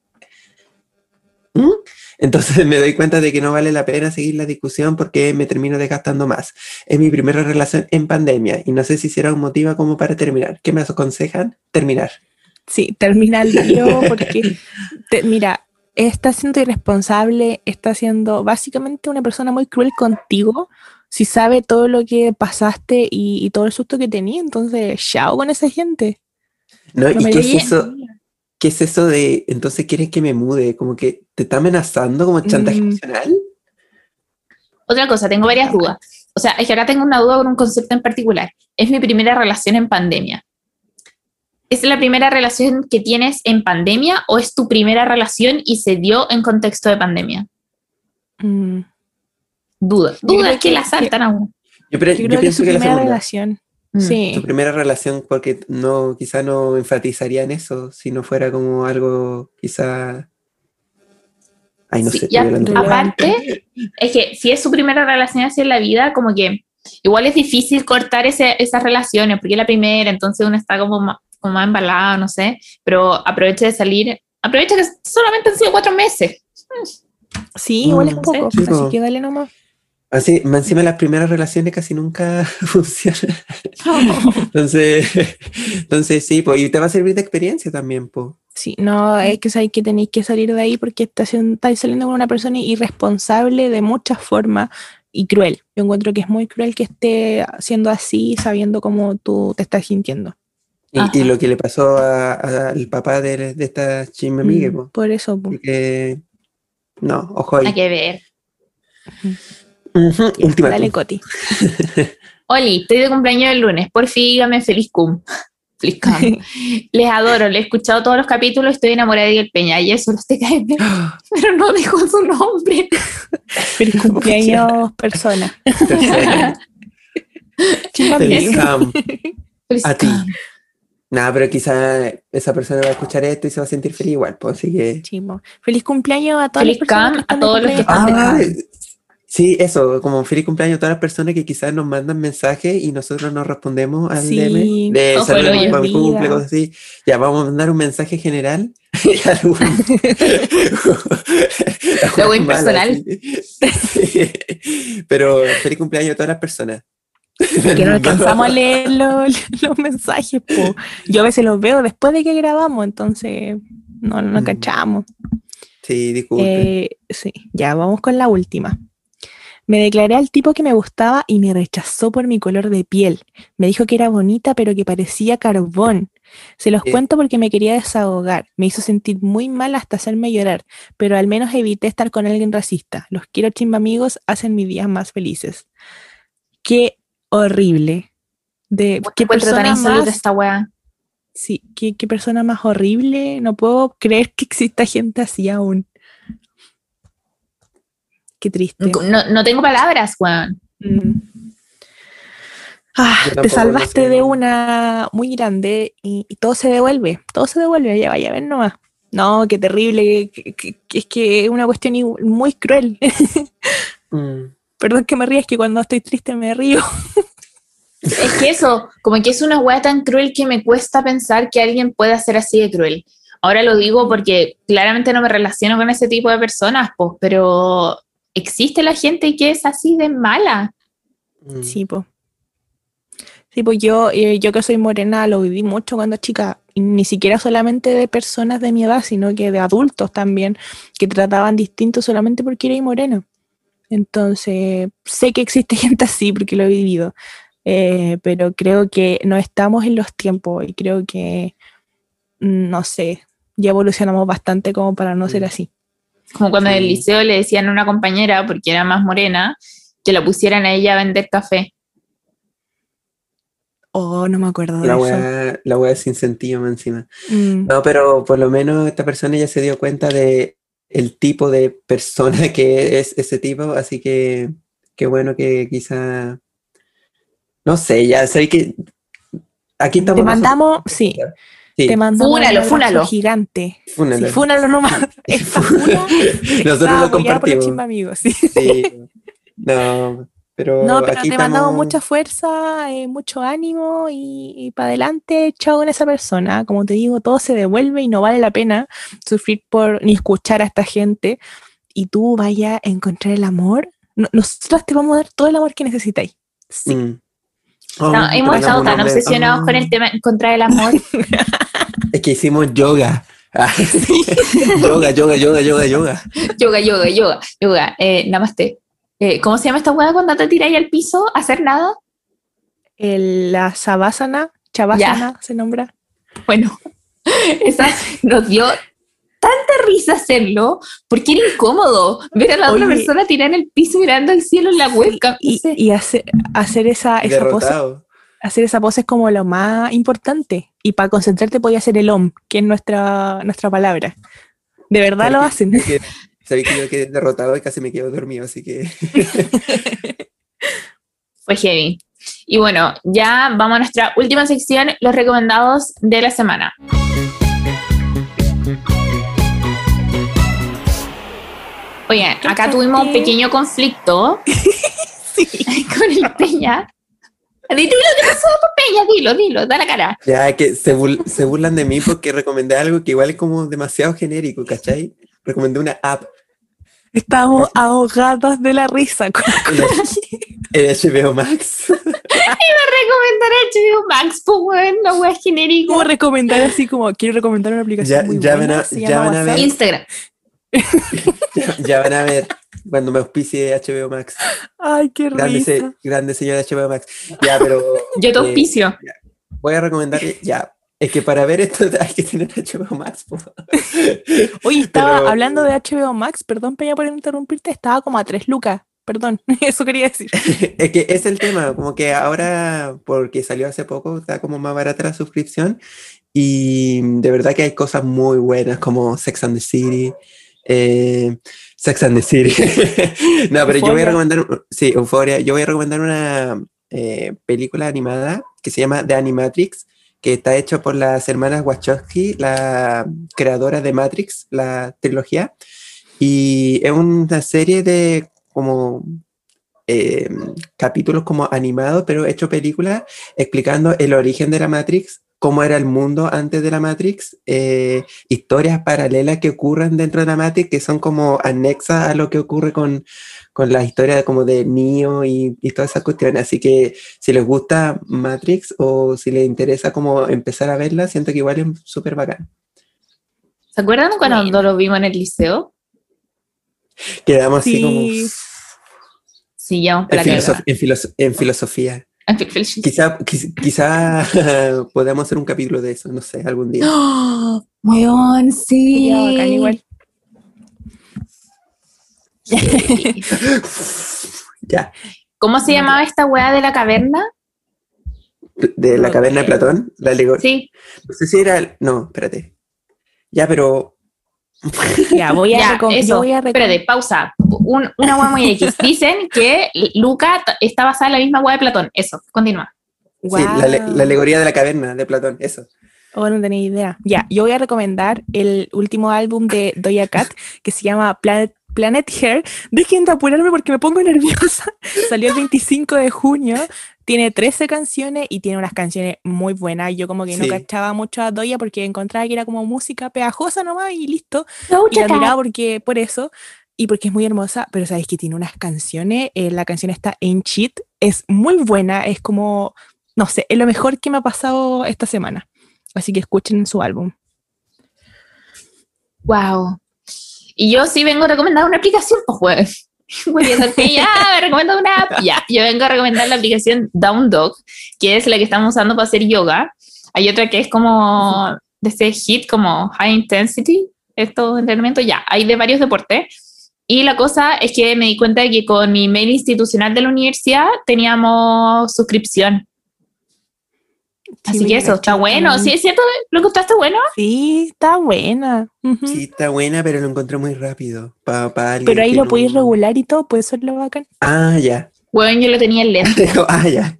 ¿Mm? Entonces me doy cuenta de que no vale la pena seguir la discusión porque me termino desgastando más. Es mi primera relación en pandemia y no sé si será un motivo como para terminar. ¿Qué me aconsejan? Terminar. Sí, termina el lío porque, te- mira, está siendo irresponsable, está siendo básicamente una persona muy cruel contigo. Si sabe todo lo que pasaste y, y todo el susto que tenía, entonces, chao con esa gente. ¿No? No ¿Y qué es eso? ¿Qué es eso de entonces quieres que me mude? Como que te está amenazando como chantaje Mm. emocional. Otra cosa, tengo varias dudas. O sea, es que acá tengo una duda con un concepto en particular. Es mi primera relación en pandemia. ¿Es la primera relación que tienes en pandemia o es tu primera relación y se dio en contexto de pandemia? Mm, Duda. Creo Dudas que, que- la saltan a uno. Yo, pre- yo yo creo que es pienso su que la primera segunda. relación. Mm. Sí. Tu primera relación, porque no, quizá no enfatizaría en eso, si no fuera como algo, quizá. Ay, no Sí, sé, ya, aparte, es que si es su primera relación así en la vida, como que igual es difícil cortar ese- esas relaciones, porque es la primera, entonces uno está como más, como más embalado, no sé, pero aprovecha de salir, aprovecha que solamente han sido cuatro meses. Sí, igual es Mm, poco, sí, así que dale nomás. Así, encima las primeras relaciones casi nunca funcionan. Entonces, entonces sí, pues, y te va a servir de experiencia también, pues. Sí, no, es que sabéis que tenéis que salir de ahí porque estás, estáis saliendo con una persona irresponsable de muchas formas y cruel. Yo encuentro que es muy cruel que esté siendo así, sabiendo cómo tú te estás sintiendo. Y, y lo que le pasó al papá de, de esta chisme amiga, Mm. Por eso, po. Porque, no, ojo ahí. Hay que ver. Ujú, última Dale. Coti. Oli, estoy de cumpleaños el lunes, por fin dígame feliz cum. Feliz cum. Les adoro, le he escuchado todos los capítulos, estoy enamorada de Miguel Peña y eso los te cae bien, pero no dijo su nombre. Feliz cumpleaños, persona. Feliz. Feliz A ti. Nada, pero quizá esa persona va a escuchar esto y se va a sentir feliz igual, pues así que. Po. Feliz cumpleaños a todas Feliz las personas cam que a todos los que están Ah, sí, eso, como feliz cumpleaños a todas las personas que quizás nos mandan mensajes y nosotros nos respondemos al Sí. DM de Ojo, saludos lo para mi olvida. cumple, cosas así. Ya vamos a mandar un mensaje general. y algún- La web mala, personal. sí. Pero feliz cumpleaños a todas las personas. Que no alcanzamos a leer los, los mensajes, po. Yo a veces los veo después de que grabamos, entonces no, no Mm. cachamos. Sí, disculpe. Eh, sí, ya vamos con la última. Me declaré al tipo que me gustaba y me rechazó por mi color de piel. Me dijo que era bonita, pero que parecía carbón. Se los Eh. cuento porque me quería desahogar. Me hizo sentir muy mal hasta hacerme llorar, pero al menos evité estar con alguien racista. Los quiero chimba amigos, hacen mis días más felices. Qué horrible. De qué persona más esta weá. Sí, qué, qué persona más horrible. No puedo creer que exista gente así aún. Qué triste. No, no tengo palabras, weón. Mm. Ah, te salvaste de una muy grande y, y todo se devuelve. Todo se devuelve. Ya vaya a ver nomás. No, qué terrible. que- que- que es que es una cuestión muy cruel. Mm. Perdón que me rías, que cuando estoy triste me río. Es que eso, como que es una weá tan cruel que me cuesta pensar que alguien pueda ser así de cruel. Ahora lo digo porque claramente no me relaciono con ese tipo de personas, pues, pero existe la gente que es así de mala. Mm. Sí, pues. Sí, pues yo, eh, yo que soy morena lo viví mucho cuando chica, y ni siquiera solamente de personas de mi edad, sino que de adultos también, que trataban distinto solamente porque era morena. Entonces, sé que existe gente así porque lo he vivido, eh, pero creo que no estamos en los tiempos y creo que, mm, no sé, ya evolucionamos bastante como para no ser Mm. así. Como cuando en el liceo le decían a una compañera, porque era más morena, que la pusieran a ella a vender café. Oh, no me acuerdo de La eso. wea, la wea sin sentido más encima. Mm, No, pero por lo menos esta persona ya se dio cuenta de el tipo de persona que es ese tipo, así que qué bueno que quizá, no sé, ya sé que aquí estamos. Te mandamos, sí, Sí, te mandamos Fúnalo, un abrazo fúnalo. gigante. fúnalo. Sí, fúnalo nomás. Esta funa Nosotros lo por compartimos. chimba amigos, sí. Sí. No, Pero No, pero aquí te mandamos estamos- mucha fuerza, eh, mucho ánimo y, para adelante, chao con esa persona. Como te digo, todo se devuelve y no vale la pena sufrir por ni escuchar a esta gente. Y tú vayas a encontrar el amor. No- nosotros te vamos a dar todo el amor que necesitáis. Sí. Mm. No, Oh, hemos estado tan obsesionados oh, con el tema encontrar el amor. Es que hicimos yoga. Ah, yoga, yoga, yoga, yoga, yoga. yoga, yoga, yoga, yoga. Eh, namaste. Eh, ¿Cómo se llama esta hueá cuando te tiráis al piso a hacer nada? El- la Savasana, Chavasana se nombra. Bueno, esa nos dio tanta risa hacerlo porque era incómodo ver a la otra persona tirar en el piso mirando al cielo en la webcam. Y, hacer, hacer esa, esa pose, hacer esa pose es como lo más importante. Y para concentrarte podía hacer el OM, que es nuestra, nuestra palabra. De verdad lo hacen. Sabéis que yo quedé derrotado y casi me quedo dormido, así que. Fue heavy. Y bueno, ya vamos a nuestra última sección, los recomendados de la semana. Oye, acá tuvimos un pequeño conflicto con el Peña. Dilo lo que pasó, pues, Peña, dilo, dilo, da la cara. Ya que se, se burlan de mí porque recomendé algo que igual es como demasiado genérico, ¿cachai? Recomendé una app, Estábamos ahogadas de la risa. con- el HBO Max. Recomendar HBO Max, pues, weón, la wea genérico. ¿Cómo recomendar así como quiero recomendar una aplicación Ya- muy ya buena? van a- se ya van a ver. Instagram. ya, ya van a ver cuando me auspicie HBO Max. Ay, qué Grande, risa. se- grande señor HBO Max. Ya, pero Yo te Eh, auspicio. voy a recomendar, ya. Es que para ver esto hay que tener HBO Max. Oye, estaba Pero- hablando de HBO Max, perdón Peña por interrumpirte, estaba como a tres lucas, perdón, eso quería decir. Es que es el tema, como que ahora, porque salió hace poco, está como más barata la suscripción y de verdad que hay cosas muy buenas como Sex and the City. eh, Sex and the City. no, pero yo voy Euphoria. a recomendar, sí, Euphoria, yo voy a recomendar una eh, película animada que se llama The Animatrix, que está hecha por las hermanas Wachowski, la creadora de Matrix, la trilogía, y es una serie de como eh, capítulos como animados, pero hecho película, explicando el origen de la Matrix, cómo era el mundo antes de la Matrix, eh, historias paralelas que ocurren dentro de la Matrix, que son como anexas a lo que ocurre con, con la historia de, como de Neo y, y todas esas cuestiones. Así que si les gusta Matrix o si les interesa como empezar a verla, siento que igual es súper bacán. ¿Se acuerdan cuando lo vimos en el liceo? Quedamos así Sí. como Sí, ya, en, para filosof- en filos- en filosofía. Quizá, quiz- quizá podamos hacer un capítulo de eso, no sé, algún día. ¡Oh! Weón, sí. Bacán igual. Ya, ¿Cómo se llamaba esta weá de la caverna? de la caverna de Platón, la alego- Sí, No sé si era. el- No, espérate. Ya, pero. Ya, voy a, ya, recom- yo eso. voy a recom- Espérate, pausa. Un- una weá muy X. Dicen que Luca está basada en la misma weá de Platón. Eso, continúa. Sí, la, la alegoría de la caverna de Platón, eso. Oh, no tenía idea. Ya, yo voy a recomendar el último álbum de Doja Cat que se llama Planet, Planet Hair. Dejen de apurarme porque me pongo nerviosa. Salió el 25 de junio. Tiene 13 canciones y tiene unas canciones muy buenas. Yo como que no Sí. cachaba mucho a Doja porque encontraba que era como música pegajosa nomás y listo. Y Doja la Cat. admiraba porque, por eso y porque es muy hermosa, pero sabéis que tiene unas canciones, eh, la canción está Ain't Cheat, es muy buena, es como, no sé, es lo mejor que me ha pasado esta semana. Así que escuchen su álbum. Wow. Y yo sí vengo a recomendar una aplicación, pues, weón. Muy bien, ya me recomiendo una app. Ya, yo vengo a recomendar la aplicación Down Dog, que es la que estamos usando para hacer yoga. Hay otra que es como de hit, como High Intensity, estos entrenamientos, ya, hay de varios deportes. Y la cosa es que me di cuenta de que con mi mail institucional de la universidad teníamos suscripción. Sí, Así que a eso, está bueno. también. ¿Sí es cierto? ¿Lo encontraste bueno? Sí, está buena. Sí, está buena, pero lo encontré muy rápido. Pa, Pero ahí lo no- podéis regular y todo, puede ser lo bacán. Ah, ya. Bueno, yo lo tenía en lento. ah, ya.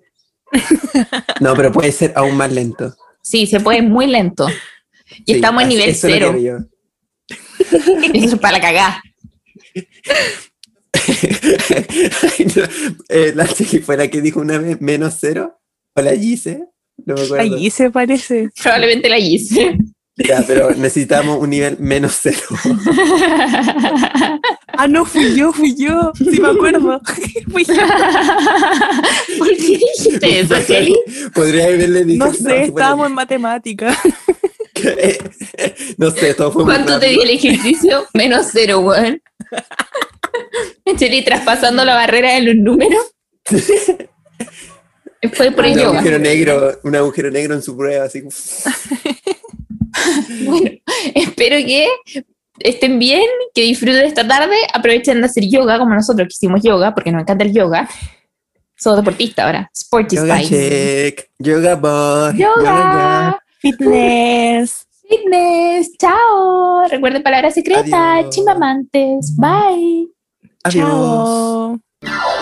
No, pero puede ser aún más lento. Sí, se puede muy lento. Y Sí, estamos en nivel eso lo cero. quiero yo. Eso es para la Eh, la la que dijo una vez menos cero. O la Gise. No me acuerdo. Allí se parece. Probablemente la hice. Ya, pero necesitamos un nivel menos cero. Ah, no, fui yo, fui yo. Sí, me acuerdo. fui yo. ¿Por qué dijiste eso, Kelly? Podría haberle dicho. No sé, la- estábamos en matemáticas. no sé, todo fue muy ¿Cuánto te rápido. dio el ejercicio? Menos cero, weón. Cheli traspasando la barrera de los números. Fue por un yoga. agujero negro, un agujero negro en su prueba, así. Bueno, espero que estén bien, que disfruten esta tarde, aprovechen de hacer yoga como nosotros que hicimos yoga, porque nos encanta el yoga. Soy deportista ahora, Sporty Yoga Spice. check, yoga boy, Yoga, Fitness. Fitness, chao. Recuerden palabra secreta, Adiós. chimbamantes, bye. Adiós. Chao.